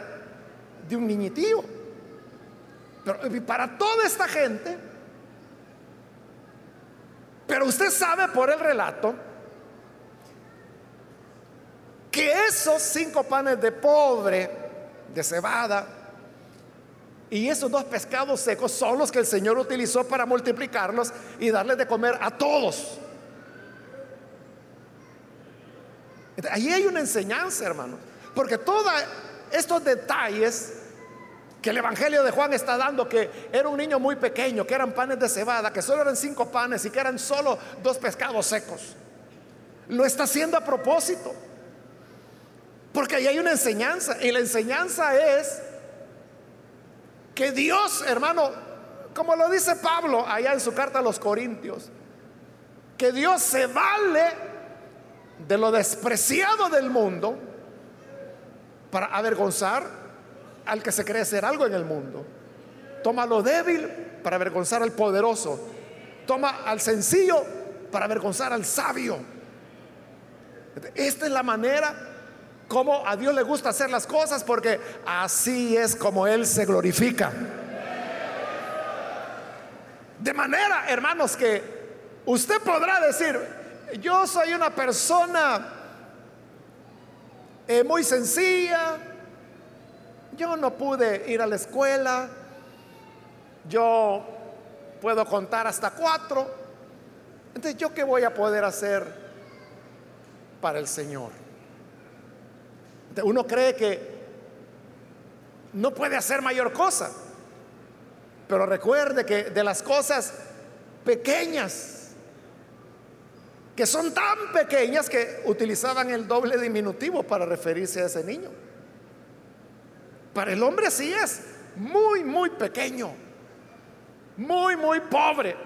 de un niñitío, pero para toda esta gente, pero usted sabe por el relato que esos cinco panes de pobre, de cebada, y esos dos pescados secos son los que el Señor utilizó para multiplicarlos y darles de comer a todos. Ahí hay una enseñanza, hermano. Porque todos estos detalles que el Evangelio de Juan está dando, que era un niño muy pequeño, que eran panes de cebada, que solo eran cinco panes y que eran solo dos pescados secos, lo está haciendo a propósito. Porque ahí hay una enseñanza. Y la enseñanza es que Dios, hermano, como lo dice Pablo allá en su carta a los Corintios, que Dios se vale de lo despreciado del mundo para avergonzar al que se cree ser algo en el mundo. Toma lo débil para avergonzar al poderoso. Toma al sencillo para avergonzar al sabio. Esta es la manera cómo a Dios le gusta hacer las cosas, porque así es como Él se glorifica. De manera, hermanos, que usted podrá decir, yo soy una persona eh, muy sencilla, yo no pude ir a la escuela, yo puedo contar hasta cuatro, entonces yo qué voy a poder hacer para el Señor. Uno cree que no puede hacer mayor cosa. Pero recuerde que de las cosas pequeñas, que son tan pequeñas que utilizaban el doble diminutivo para referirse a ese niño. Para el hombre sí es muy, muy pequeño, muy, muy pobre.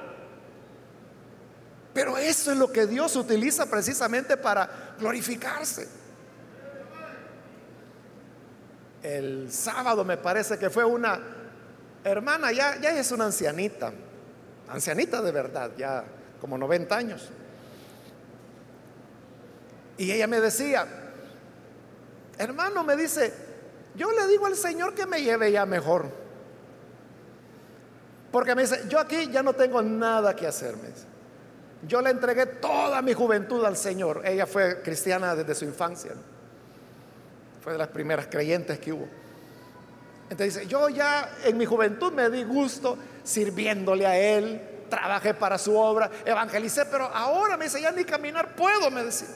Pero eso es lo que Dios utiliza precisamente para glorificarse. El sábado me parece que fue una hermana, ya, ya es una ancianita, ancianita de verdad, ya como 90 años. Y ella me decía, hermano, me dice, yo le digo al Señor que me lleve ya mejor. Porque me dice, yo aquí ya no tengo nada que hacerme. Yo le entregué toda mi juventud al Señor. Ella fue cristiana desde su infancia fue de las primeras creyentes que hubo. Entonces dice, yo ya en mi juventud me di gusto sirviéndole a Él, trabajé para su obra, evangelicé, pero ahora me dice, ya ni caminar puedo, me decía.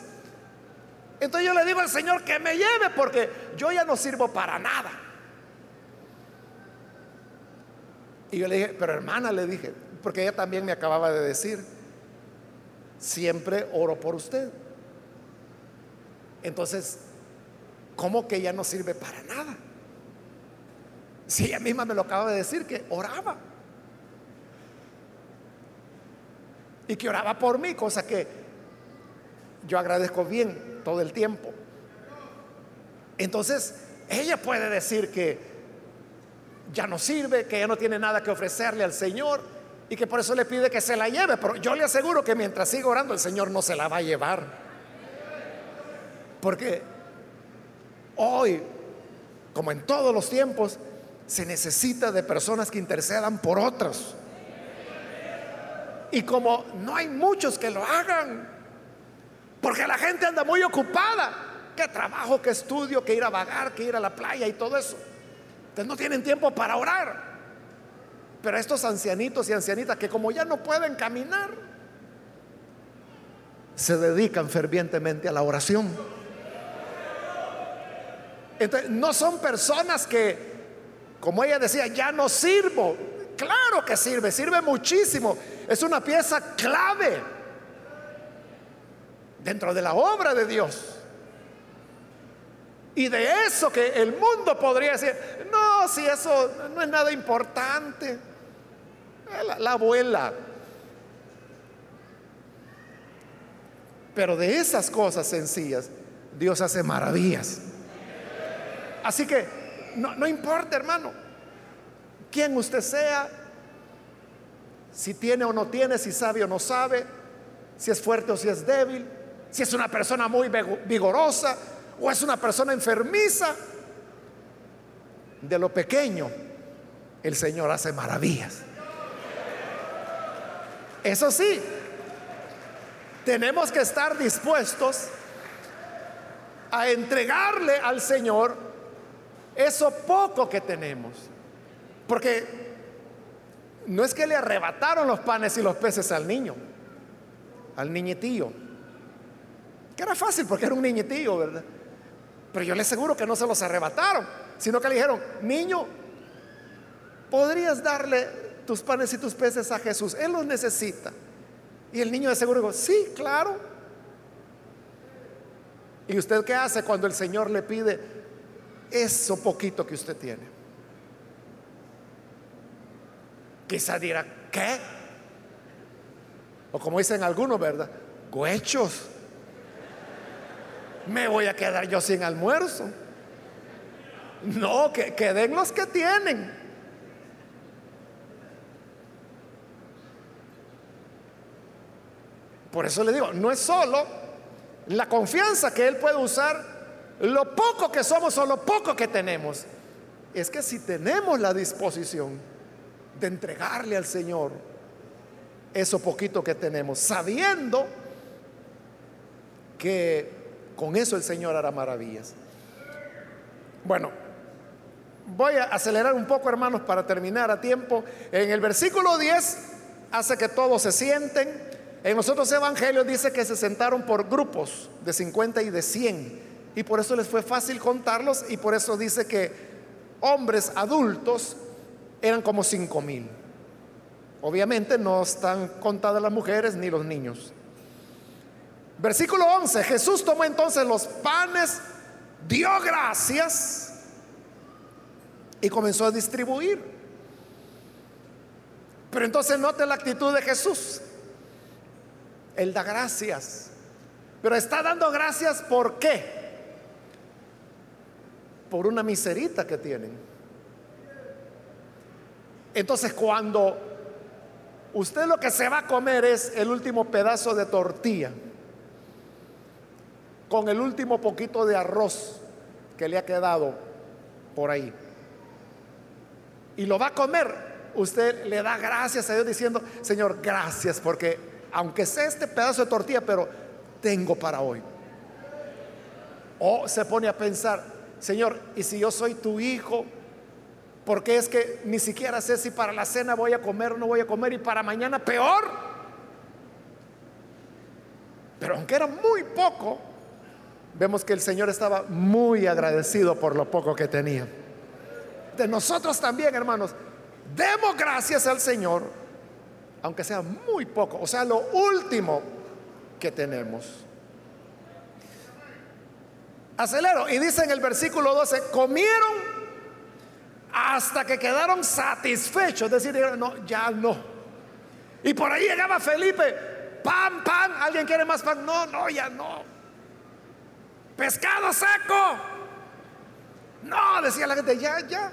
Entonces yo le digo al Señor que me lleve porque yo ya no sirvo para nada. Y yo le dije, pero hermana, le dije, porque ella también me acababa de decir, siempre oro por usted. Entonces ¿Cómo que ya no sirve para nada? Si ella misma me lo acaba de decir, que oraba. Y que oraba por mí, cosa que yo agradezco bien todo el tiempo. Entonces, ella puede decir que ya no sirve, que ya no tiene nada que ofrecerle al Señor y que por eso le pide que se la lleve. Pero yo le aseguro que mientras siga orando el Señor no se la va a llevar. Porque hoy, como en todos los tiempos, se necesita de personas que intercedan por otros. Y como no hay muchos que lo hagan, porque la gente anda muy ocupada, que trabajo, que estudio, que ir a vagar, que ir a la playa y todo eso. Entonces no tienen tiempo para orar. Pero estos ancianitos y ancianitas que como ya no pueden caminar, se dedican fervientemente a la oración. Entonces, no son personas que, como ella decía, ya no sirvo. Claro que sirve, sirve muchísimo. Es una pieza clave dentro de la obra de Dios. Y de eso que el mundo podría decir, no, si eso no es nada importante. La, la abuela. Pero de esas cosas sencillas, Dios hace maravillas. Así que no, importa, hermano, quién usted sea, si tiene o no tiene, si sabe o no sabe, si es fuerte o si es débil, si es una persona muy vigorosa o es una persona enfermiza. De lo pequeño, el Señor hace maravillas. Eso sí, tenemos que estar dispuestos a entregarle al Señor eso poco que tenemos. Porque no es que le arrebataron los panes y los peces al niño, al niñetillo. Que era fácil porque era un niñetillo, ¿verdad? Pero yo le aseguro que no se los arrebataron, sino que le dijeron, niño, ¿podrías darle tus panes y tus peces a Jesús? Él los necesita. Y el niño de seguro dijo, sí, claro. ¿Y usted qué hace cuando el Señor le pide eso poquito que usted tiene? Quizá dirá, ¿qué? O como dicen algunos, ¿verdad? Guechos. Me voy a quedar yo sin almuerzo. No, que, que den los que tienen. Por eso le digo, no es solo la confianza que Él puede usar, lo poco que somos o lo poco que tenemos. Es que si tenemos la disposición, de entregarle al Señor eso poquito que tenemos, sabiendo que con eso el Señor hará maravillas. Bueno, voy a acelerar un poco, hermanos, para terminar a tiempo. En el versículo 10 hace que todos se sienten. En los otros evangelios dice que se sentaron por grupos de 50 y de 100. Y por eso les fue fácil contarlos y por eso dice que hombres adultos eran como cinco mil. Obviamente no están contadas las mujeres ni los niños. Versículo 11, Jesús tomó entonces los panes, dio gracias y comenzó a distribuir. Pero entonces note la actitud de Jesús. Él da gracias. Pero está dando gracias por qué? Por una miserita que tienen. Entonces cuando usted lo que se va a comer es el último pedazo de tortilla, con el último poquito de arroz que le ha quedado por ahí, y lo va a comer, usted le da gracias a Dios diciendo, Señor, gracias, porque aunque sea este pedazo de tortilla, pero tengo para hoy. O se pone a pensar, Señor, ¿y si yo soy tu hijo? Porque es que ni siquiera sé si para la cena voy a comer o no voy a comer y para mañana peor. Pero aunque era muy poco, vemos que el Señor estaba muy agradecido por lo poco que tenía. De nosotros también, hermanos, demos gracias al Señor, aunque sea muy poco, o sea, lo último que tenemos. Acelero, y dice en el versículo 12, comieron hasta que quedaron satisfechos, decir, no, ya no. Y por ahí llegaba Felipe, pan, pan, ¿alguien quiere más pan? No, no, ya no. Pescado seco. No, decía la gente, ya, ya.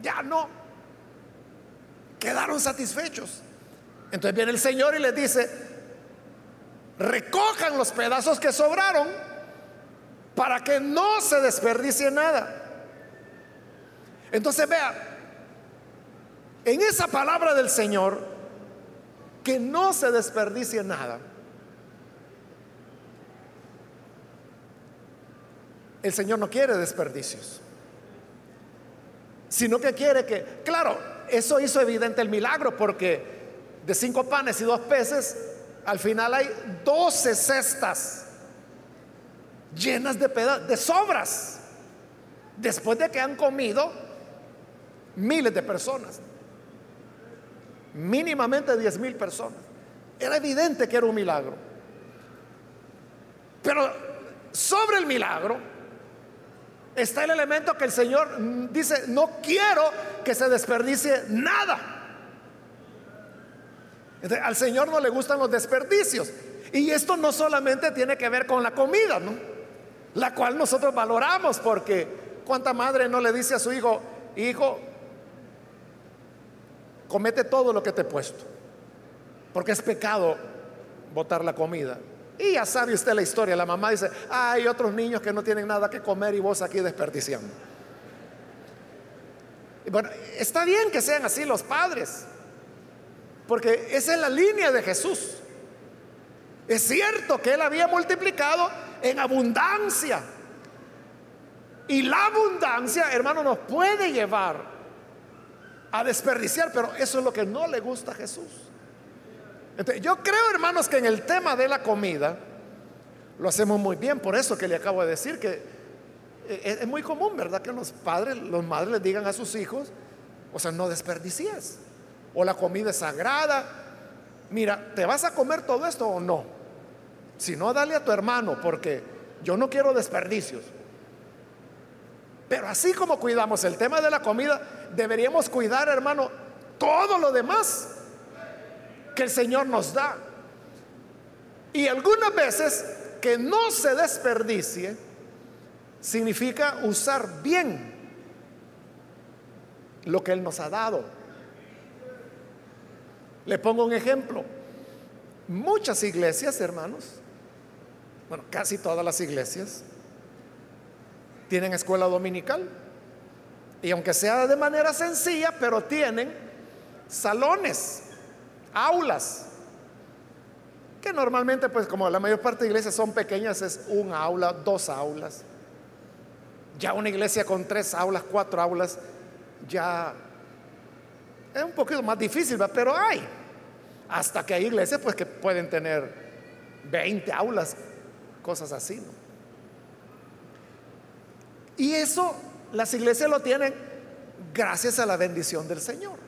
ya no. Quedaron satisfechos. Entonces viene el Señor y les dice, recojan los pedazos que sobraron para que no se desperdicie nada. Entonces vea, en esa palabra del Señor, que no se desperdicie nada, el Señor no quiere desperdicios, sino que quiere que, claro, eso hizo evidente el milagro, porque de cinco panes y dos peces, al final hay doce cestas llenas de, de sobras, después de que han comido miles de personas, mínimamente diez mil personas. Era evidente que era un milagro. Pero sobre el milagro está el elemento que el Señor dice, no quiero que se desperdicie nada al Señor no le gustan los desperdicios. Y esto no solamente tiene que ver con la comida, ¿no? La cual nosotros valoramos porque cuánta madre no le dice a su hijo, hijo, comete todo lo que te he puesto. Porque es pecado botar la comida. Y ya sabe usted la historia. La mamá dice, hay otros niños que no tienen nada que comer y vos aquí desperdiciando. Y bueno, está bien que sean así los padres. Porque esa es la línea de Jesús. Es cierto que Él había multiplicado en abundancia. Y la abundancia, hermano, nos puede llevar a desperdiciar, pero eso es lo que no le gusta a Jesús. yo creo, hermanos, que en el tema de la comida lo hacemos muy bien. Por eso que le acabo de decir que eh, es muy común, ¿verdad? Que los padres, los madres les digan a sus hijos, o sea, no desperdicies o la comida es sagrada. Mira, ¿te vas a comer todo esto o no? Si no, dale a tu hermano porque yo no quiero desperdicios. Pero así como cuidamos el tema de la comida, deberíamos cuidar, hermano, todo lo demás que el Señor nos da. Y algunas veces que no se desperdicie significa usar bien lo que Él nos ha dado. Le pongo un ejemplo. Muchas iglesias, hermanos, bueno, casi todas las iglesias, tienen escuela dominical. Y aunque sea de manera sencilla, pero tienen salones, aulas, que normalmente, pues como la mayor parte de iglesias son pequeñas, es un aula, dos aulas. Ya una iglesia con tres aulas, cuatro aulas, ya es un poquito más difícil, pero hay. Hasta que hay iglesias pues que pueden tener 20 aulas, cosas así. Y eso las iglesias lo tienen gracias a la bendición del Señor.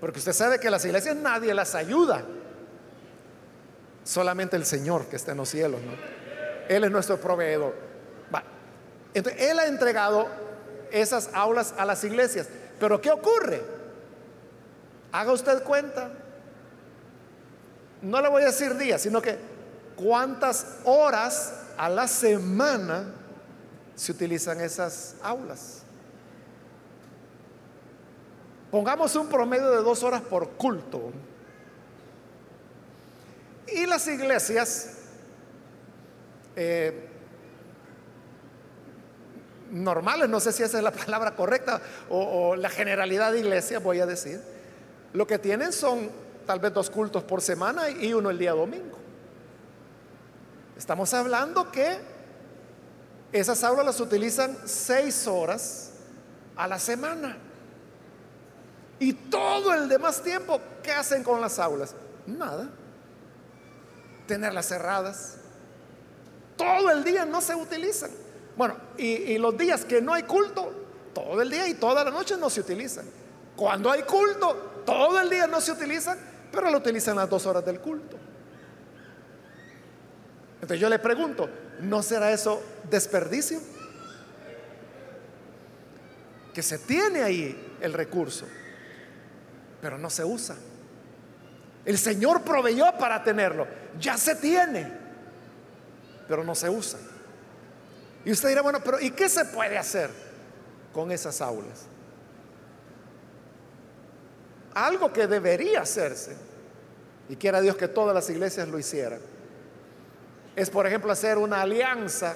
Porque usted sabe que las iglesias nadie las ayuda. Solamente el Señor que está en los cielos. Él es nuestro proveedor. Entonces, Él ha entregado esas aulas a las iglesias. Pero ¿qué ocurre? Haga usted cuenta. No le voy a decir días, sino que cuántas horas a la semana se utilizan esas aulas. Pongamos un promedio de dos horas por culto. Y las iglesias eh, normales, no sé si esa es la palabra correcta, o, la generalidad de iglesia, voy a decir, lo que tienen son tal vez dos cultos por semana y uno el día domingo. Estamos hablando que esas aulas las utilizan seis horas a la semana. Y todo el demás tiempo, ¿qué hacen con las aulas? Nada. Tenerlas cerradas. Todo el día no se utilizan. Bueno, y, los días que no hay culto, todo el día y toda la noche no se utilizan. Cuando hay culto, todo el día no se utilizan, pero lo utilizan las dos horas del culto. Entonces yo le pregunto, ¿no será eso desperdicio? Que se tiene ahí el recurso, pero no se usa. El Señor proveyó para tenerlo, ya se tiene, pero no se usa. Y usted dirá, bueno, pero ¿y qué se puede hacer con esas aulas? algo que debería hacerse, y quiera Dios que todas las iglesias lo hicieran, es por ejemplo hacer una alianza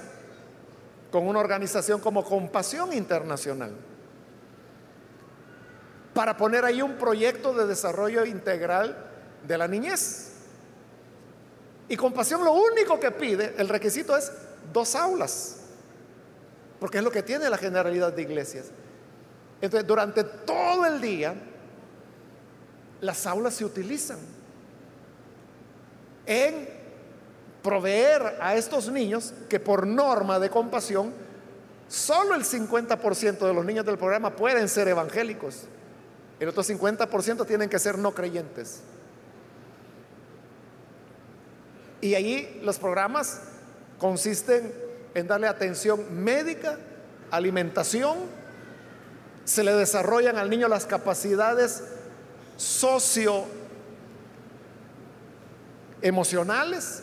con una organización como Compasión Internacional para poner ahí un proyecto de desarrollo integral de la niñez. Y Compasión lo único que pide, el requisito es dos aulas, porque es lo que tiene la generalidad de iglesias. Entonces, durante todo el día, las aulas se utilizan en proveer a estos niños que por norma de compasión, solo el 50% de los niños del programa pueden ser evangélicos. El otro 50% tienen que ser no creyentes. Y allí los programas consisten en darle atención médica, alimentación, se le desarrollan al niño las capacidades socio emocionales,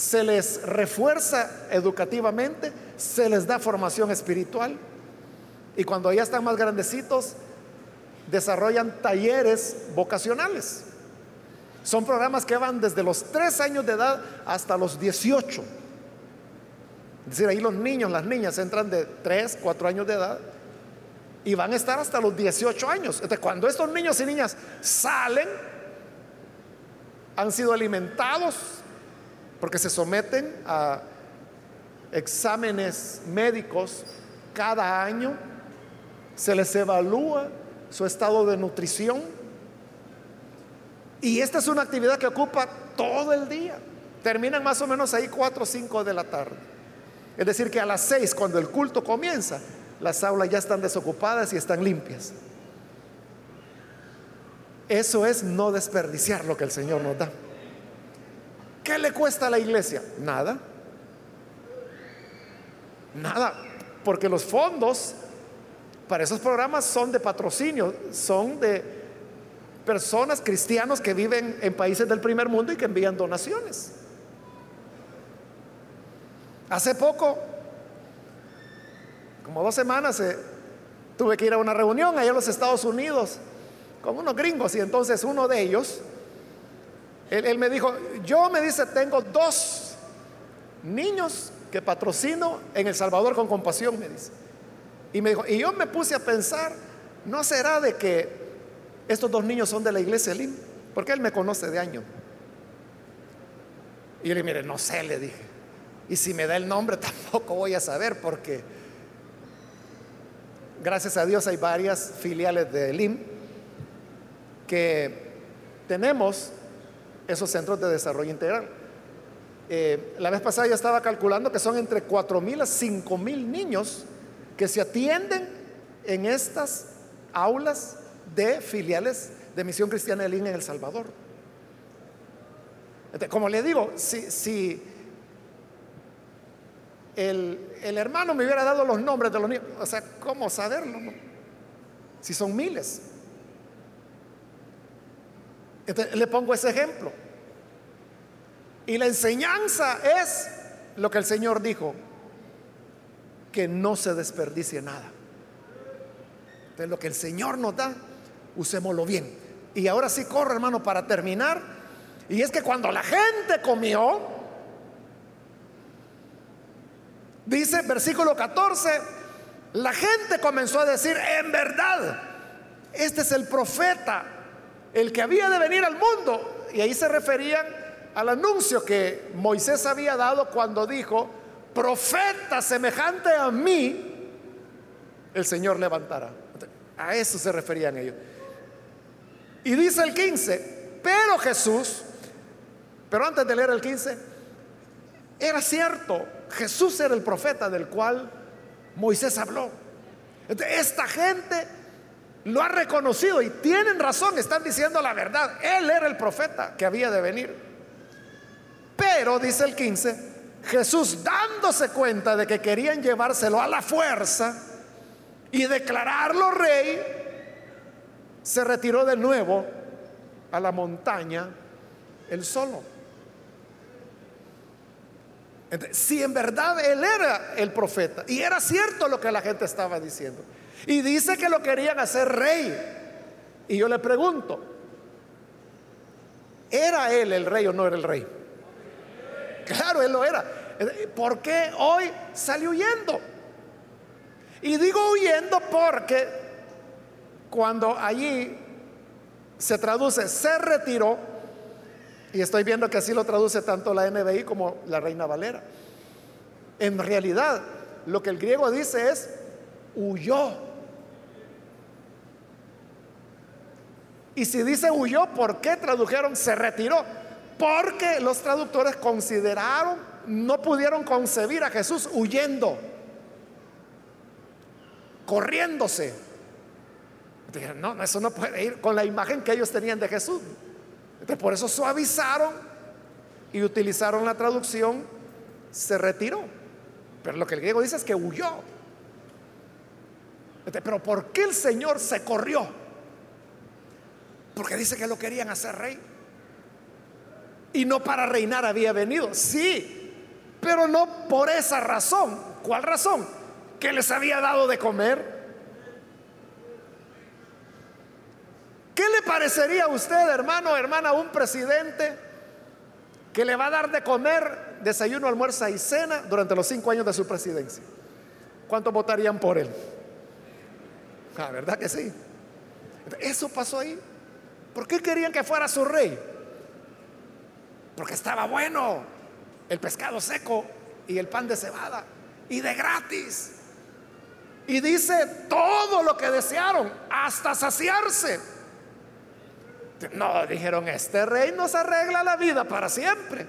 se les refuerza educativamente, se les da formación espiritual y cuando ya están más grandecitos desarrollan talleres vocacionales. Son programas que van desde los 3 años de edad hasta los 18. Es decir, ahí los niños, las niñas entran de 3, 4 años de edad y van a estar hasta los 18 años. Entonces, cuando estos niños y niñas salen, han sido alimentados porque se someten a exámenes médicos cada año, se les evalúa su estado de nutrición y esta es una actividad que ocupa todo el día. Terminan más o menos ahí 4 o 5 de la tarde. Es decir, que a las 6, cuando el culto comienza, las aulas ya están desocupadas y están limpias. Eso es no desperdiciar lo que el Señor nos da. ¿Qué le cuesta a la iglesia? Nada. Nada. Porque los fondos para esos programas son de patrocinio, son de personas, cristianos que viven en países del primer mundo y que envían donaciones. Hace poco, como dos semanas, eh, tuve que ir a una reunión allá en los Estados Unidos con unos gringos y entonces uno de ellos, él, me dijo, yo me dice, tengo dos niños que patrocino en El Salvador con compasión, me dice. Y me dijo, y yo me puse a pensar, ¿no será de que estos dos niños son de la iglesia Elim, porque él me conoce de año. Y le dije, mire, no sé, le dije. Y si me da el nombre [LAUGHS] tampoco voy a saber porque gracias a Dios hay varias filiales de Elim que tenemos esos centros de desarrollo integral. Eh, la vez pasada ya estaba calculando que son entre 4 mil a 5 mil niños que se atienden en estas aulas de filiales de Misión Cristiana de Línea en El Salvador. como le digo, si el, hermano me hubiera dado los nombres de los niños, o sea, ¿cómo saberlo? Si son miles. le pongo ese ejemplo. Y la enseñanza es lo que el Señor dijo, que no se desperdicie nada. Entonces lo que el Señor nos da, usémoslo bien. Y ahora sí corro, hermano, para terminar. Y es que cuando la gente comió, dice versículo 14, la gente comenzó a decir, en verdad, este es el profeta, el que había de venir al mundo. Y ahí se referían al anuncio que Moisés había dado cuando dijo, profeta semejante a mí, el Señor levantará. A eso se referían ellos. Y dice el 15, pero Jesús, pero antes de leer el 15, era cierto, Jesús era el profeta del cual Moisés habló. esta gente lo ha reconocido y tienen razón, están diciendo la verdad. Él era el profeta que había de venir. Pero, dice el 15, Jesús dándose cuenta de que querían llevárselo a la fuerza y declararlo rey, se retiró de nuevo a la montaña él solo. si en verdad él era el profeta y era cierto lo que la gente estaba diciendo, Y dice que lo querían hacer rey. Y yo le pregunto, ¿era él el rey o no era el rey? Claro, él lo era. ¿Por qué hoy salió huyendo? Y digo huyendo porque cuando allí se traduce se retiró, y estoy viendo que así lo traduce tanto la NBI como la Reina Valera. En realidad, lo que el griego dice es huyó. Y si dice huyó, ¿por qué tradujeron se retiró? Porque los traductores consideraron, no pudieron concebir a Jesús huyendo, corriéndose. Dijeron, no, eso no puede ir con la imagen que ellos tenían de Jesús. por eso suavizaron y utilizaron la traducción se retiró. Pero lo que el griego dice es que huyó. Pero ¿por qué el Señor se corrió? Porque dice que lo querían hacer rey. Y no para reinar había venido. Sí, pero no por esa razón. ¿Cuál razón? Que les había dado de comer. ¿Qué le parecería a usted, hermano, hermana, un presidente que le va a dar de comer desayuno, almuerzo y cena durante los cinco años de su presidencia? ¿Cuántos votarían por él? La ah, verdad que sí. Eso pasó ahí. ¿Por qué querían que fuera su rey? Porque estaba bueno el pescado seco y el pan de cebada y de gratis. Y dice todo lo que desearon hasta saciarse. No, dijeron, este rey nos arregla la vida para siempre.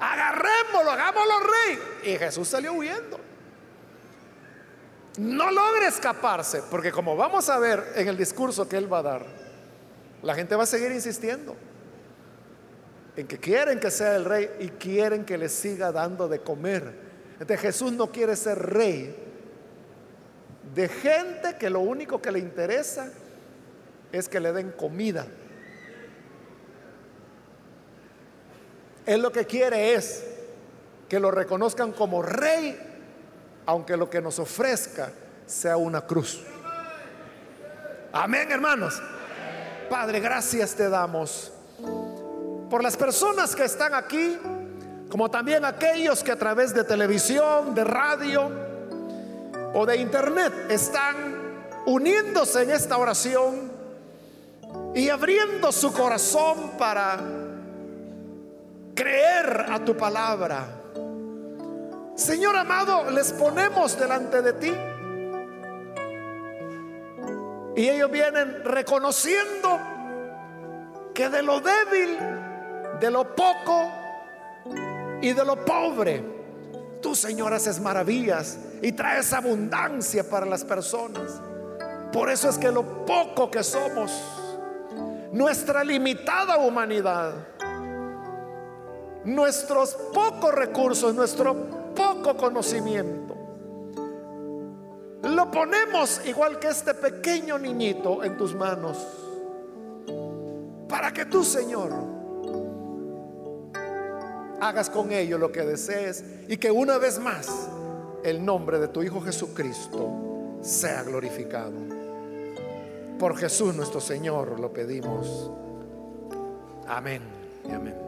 Agarrémoslo, hagámoslo rey. Y Jesús salió huyendo no logre escaparse, porque como vamos a ver en el discurso que él va a dar, la gente va a seguir insistiendo en que quieren que sea el rey y quieren que le siga dando de comer. Entonces Jesús no quiere ser rey de gente que lo único que le interesa es que le den comida. Él lo que quiere es que lo reconozcan como rey aunque lo que nos ofrezca sea una cruz. Amén, hermanos. Padre, gracias te damos por las personas que están aquí, como también aquellos que a través de televisión, de radio o de internet están uniéndose en esta oración y abriendo su corazón para creer a tu palabra Señor amado, les ponemos delante de ti. Y ellos vienen reconociendo que de lo débil, de lo poco y de lo pobre, tú Señor haces maravillas y traes abundancia para las personas. Por eso es que lo poco que somos, nuestra limitada humanidad, nuestros pocos recursos, nuestro poco conocimiento. Lo ponemos igual que este pequeño niñito en tus manos. Para que tú, Señor, hagas con ello lo que desees y que una vez más el nombre de tu Hijo Jesucristo sea glorificado. Por Jesús nuestro Señor lo pedimos. Amén y amén.